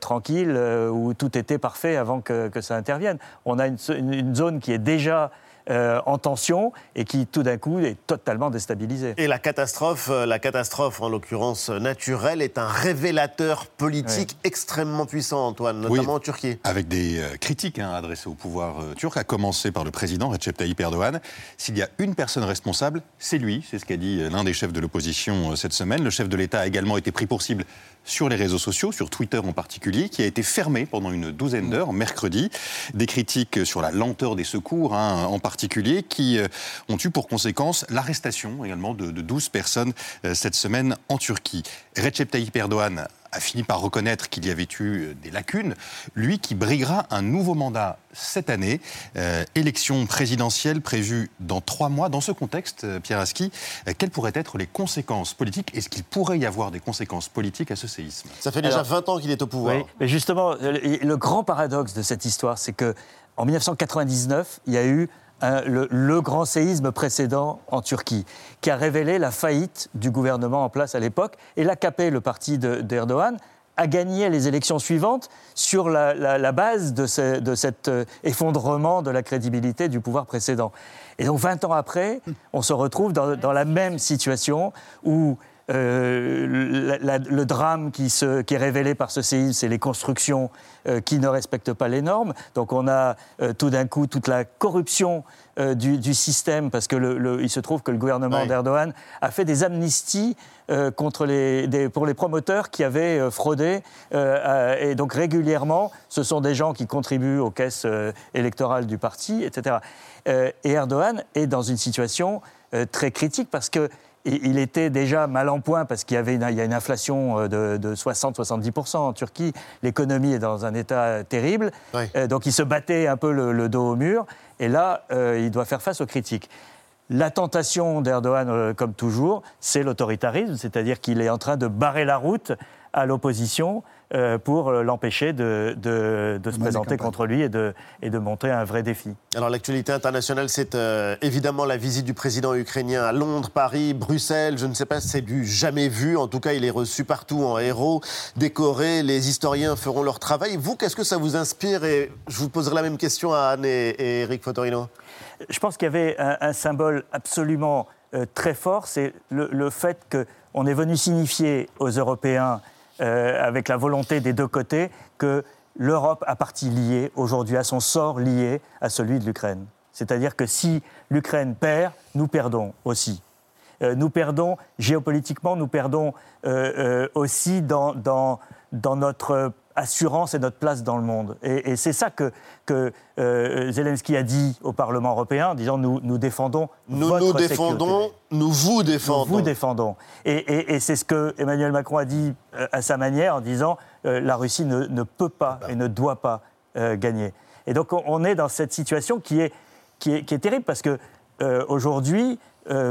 tranquille où tout était parfait avant que, ça intervienne. On a une zone qui est déjà euh, en tension et qui tout d'un coup est totalement déstabilisé. Et la catastrophe, euh, la catastrophe en l'occurrence naturelle, est un révélateur politique extrêmement puissant, Antoine, notamment en Turquie. Avec des euh, critiques hein, adressées au pouvoir turc, à commencer par le président Recep Tayyip Erdogan. S'il y a une personne responsable, c'est lui, c'est ce qu'a dit l'un des chefs de l'opposition cette semaine. Le chef de l'État a également été pris pour cible sur les réseaux sociaux, sur Twitter en particulier, qui a été fermé pendant une douzaine d'heures mercredi. Des critiques sur la lenteur des secours hein, en particulier, qui euh, ont eu pour conséquence l'arrestation également de, de 12 personnes euh, cette semaine en Turquie. Recep Tayyip Erdogan a fini par reconnaître qu'il y avait eu euh, des lacunes, lui qui briguera un nouveau mandat cette année, euh, élection présidentielle prévue dans trois mois. Dans ce contexte, Pierre Aski, quelles pourraient être les conséquences politiques? Est-ce qu'il pourrait y avoir des conséquences politiques à ce séisme? Ça fait déjà 20 ans qu'il est au pouvoir. Oui, mais justement, le, grand paradoxe de cette histoire, c'est que en 1999, il y a eu le, grand séisme précédent en Turquie, qui a révélé la faillite du gouvernement en place à l'époque. Et l'AKP, le parti d'Erdogan, a gagné les élections suivantes sur la, base de, cet euh, effondrement de la crédibilité du pouvoir précédent. Et donc 20 ans après, on se retrouve dans la même situation où euh, le drame qui, est révélé par ce séisme, c'est les constructions euh, qui ne respectent pas les normes. Donc on a euh, tout d'un coup toute la corruption du, système, parce qu'il se trouve que le gouvernement d'Erdogan a fait des amnisties contre les, pour les promoteurs qui avaient fraudé. et donc régulièrement, ce sont des gens qui contribuent aux caisses électorales du parti, etc. et Erdogan est dans une situation très critique parce que il était déjà mal en point parce qu'il y avait une, a une inflation euh, de, 60-70% en Turquie. L'économie est dans un état terrible. Euh, donc il se battait un peu le, dos au mur. Et là, euh, il doit faire face aux critiques. La tentation d'Erdogan, comme toujours, c'est l'autoritarisme, c'est-à-dire qu'il est en train de barrer la route à l'opposition euh, pour l'empêcher de, se présenter contre lui et de, et de montrer un vrai défi. Alors l'actualité internationale, c'est euh, évidemment la visite du président ukrainien à Londres, Paris, Bruxelles. Je ne sais pas si c'est du jamais vu. En tout cas, il est reçu partout en héros, décoré. Les historiens feront leur travail. Vous, qu'est-ce que ça vous inspire? Et je vous poserai la même question à Anne et, Eric Fotorino. Je pense qu'il y avait un, symbole absolument euh, très fort, c'est le, le fait qu'on est venu signifier aux Européens euh, avec la volonté des deux côtés que l'Europe a partie liée aujourd'hui à son sort lié à celui de l'Ukraine. C'est-à-dire que si l'Ukraine perd, nous perdons aussi. Euh, nous perdons géopolitiquement, nous perdons euh, aussi dans, dans, dans notre assurance et notre place dans le monde. Et, c'est ça que, que euh, Zelensky a dit au Parlement européen, en disant nous, nous défendons nous nous défendons, nous vous défendons. Nous vous défendons. Et, c'est ce que Emmanuel Macron a dit euh, à sa manière en disant euh, la Russie ne, ne, peut pas et ne doit pas gagner. Et donc on, est dans cette situation qui est, qui est, qui est terrible parce que aujourd'hui,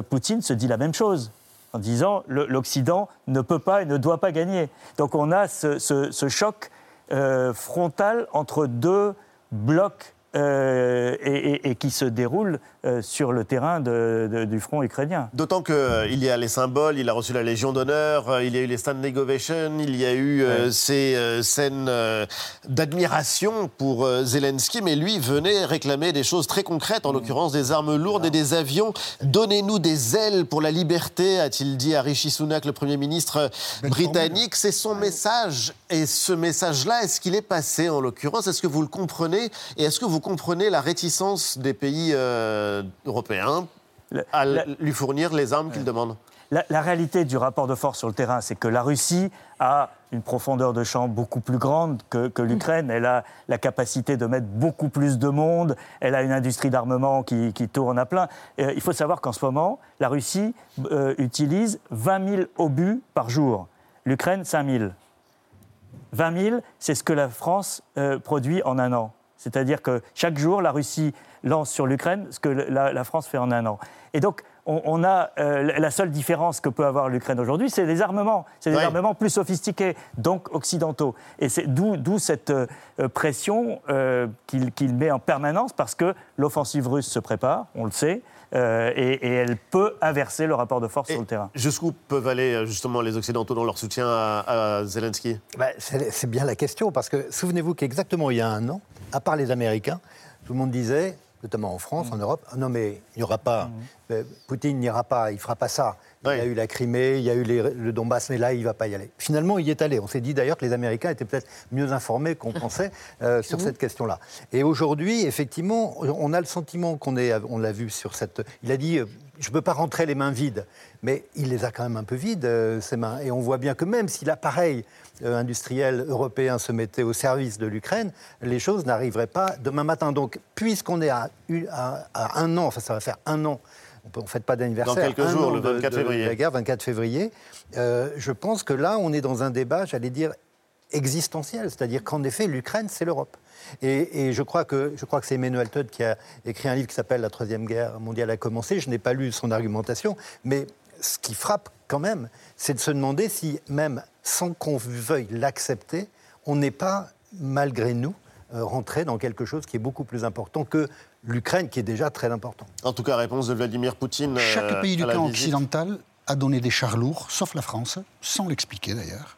Poutine se dit la même chose en disant l'Occident ne peut pas et ne doit pas gagner. Donc on a ce, choc euh, frontal entre deux blocs euh, et, qui se déroule euh, sur le terrain du front ukrainien. D'autant qu'il y a les symboles, il a reçu la Légion d'honneur, il y a eu les Stanley Ovation, il y a eu ces scènes d'admiration pour Zelensky, mais lui venait réclamer des choses très concrètes, en l'occurrence des armes lourdes et des avions. Donnez-nous des ailes pour la liberté, a-t-il dit à Rishi Sunak, le Premier ministre britannique. C'est son message. Et ce message-là, est-ce qu'il est passé en l'occurrence? Est-ce que vous le comprenez? Et est-ce que vous comprenez la réticence des pays euh, européens à lui fournir les armes qu'ils demandent la, réalité du rapport de force sur le terrain, c'est que la Russie a une profondeur de champ beaucoup plus grande que, l'Ukraine. Elle a la capacité de mettre beaucoup plus de monde. Elle a une industrie d'armement qui, tourne à plein. il faut savoir qu'en ce moment, la Russie euh, utilise 20 000 obus par jour. L'Ukraine, 5 000. 20 000, c'est ce que la France euh, produit en un an. C'est-à-dire que chaque jour, la Russie lance sur l'Ukraine ce que la, France fait en un an. Et donc, on, a euh, la seule différence que peut avoir l'Ukraine aujourd'hui, c'est les armements. C'est des armements plus sophistiqués, donc occidentaux. Et c'est d'où cette euh, pression euh, qu'il met en permanence, parce que l'offensive russe se prépare, on le sait. Et, elle peut inverser le rapport de force sur le terrain. Jusqu'où peuvent aller justement les Occidentaux dans leur soutien à, Zelensky? Bah, C'est bien la question, parce que souvenez-vous qu'exactement il y a un an, à part les Américains, tout le monde disait notamment en France, en Europe. Non, mais il n'y aura pas. Mm. Euh, Poutine n'ira pas, il ne fera pas ça. Il y a eu la Crimée, il y a eu le Donbass, mais là, il ne va pas y aller. Finalement, il y est allé. On s'est dit d'ailleurs que les Américains étaient peut-être mieux informés qu'on pensait euh, sur cette question-là. Et aujourd'hui, effectivement, on a le sentiment qu'on est, on l'a vu sur cette. Il a dit, euh, je ne peux pas rentrer les mains vides, mais il les a quand même un peu vides, ses mains. Et on voit bien que même si l'appareil industriel européen se mettait au service de l'Ukraine, les choses n'arriveraient pas demain matin. Donc, puisqu'on est à, à, un an, enfin ça va faire un an on ne fait pas d'anniversaire. Dans quelques jours, le 24 février. la guerre, 24 février. Euh, je pense que là, on est dans un débat, j'allais dire, existentiel. C'est-à-dire qu'en effet, l'Ukraine, c'est l'Europe. Et, je crois que, je crois que c'est Emmanuel Todd qui a écrit un livre qui s'appelle La Troisième Guerre mondiale a commencé. Je n'ai pas lu son argumentation, mais ce qui frappe quand même, c'est de se demander si, même sans qu'on veuille l'accepter, on n'est pas, malgré nous, euh, rentré dans quelque chose qui est beaucoup plus important que l'Ukraine, qui est déjà très important. En tout cas, réponse de Vladimir Poutine. Chaque euh, pays du camp occidental a donné des chars lourds, sauf la France, sans l'expliquer d'ailleurs.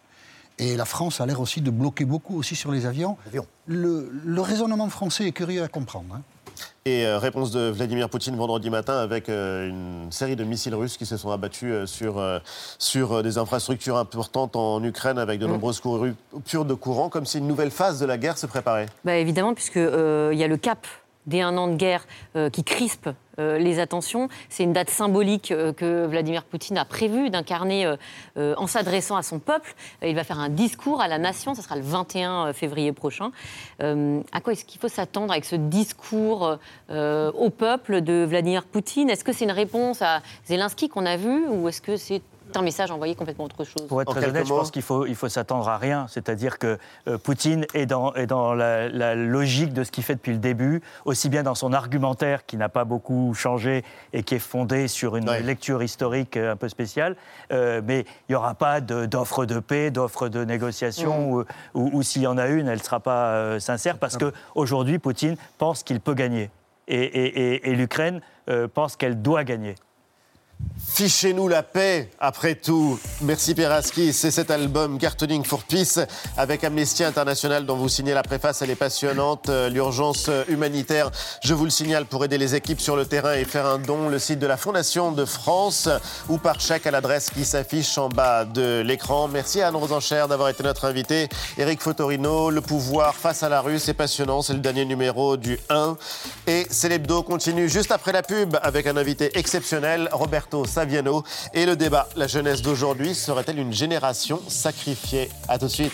Et la France a l'air aussi de bloquer beaucoup aussi sur les avions. Le, raisonnement français est curieux à comprendre. Hein. Et euh, réponse de Vladimir Poutine vendredi matin avec euh, une série de missiles russes qui se sont abattus sur, sur des infrastructures importantes en Ukraine avec de mm. nombreuses coupures de courant, comme si une nouvelle phase de la guerre se préparait. Bah évidemment, puisqu'il y a le cap dès un an de guerre euh, qui crispe euh, les attentions. C'est une date symbolique euh, que Vladimir Poutine a prévu d'incarner en s'adressant à son peuple. il va faire un discours à la nation, ce sera le 21 février prochain. à quoi est-ce qu'il faut s'attendre avec ce discours au peuple de Vladimir Poutine? Est-ce que c'est une réponse à Zelensky qu'on a vu ou est-ce que c'est un message envoyé complètement autre chose. Pour être très honnête, je pense qu'il faut, il faut s'attendre à rien. C'est-à-dire que euh, Poutine est dans, est dans la, logique de ce qu'il fait depuis le début, aussi bien dans son argumentaire qui n'a pas beaucoup changé et qui est fondé sur une lecture historique euh, un peu spéciale, euh, mais il n'y aura pas d'offre de, paix, d'offre de négociation, ou, s'il y en a une, elle ne sera pas sincère, parce qu'aujourd'hui, Poutine pense qu'il peut gagner. Et, et l'Ukraine pense qu'elle doit gagner. Fichez-nous la paix, après tout. Merci Peraski. C'est cet album Cartooning for Peace avec Amnesty International dont vous signez la préface. Elle est passionnante. Euh, l'urgence euh, humanitaire, je vous le signale, pour aider les équipes sur le terrain et faire un don, le site de la Fondation de France ou par chèque à l'adresse qui s'affiche en bas de l'écran. Merci à Anne Rosencher d'avoir été notre invité. Eric Fotorino, Le pouvoir face à la rue, c'est passionnant. C'est le dernier numéro du 1. Et Célébdo continue juste après la pub avec un invité exceptionnel, Et le débat, la jeunesse d'aujourd'hui serait-elle une génération sacrifiée? A tout de suite.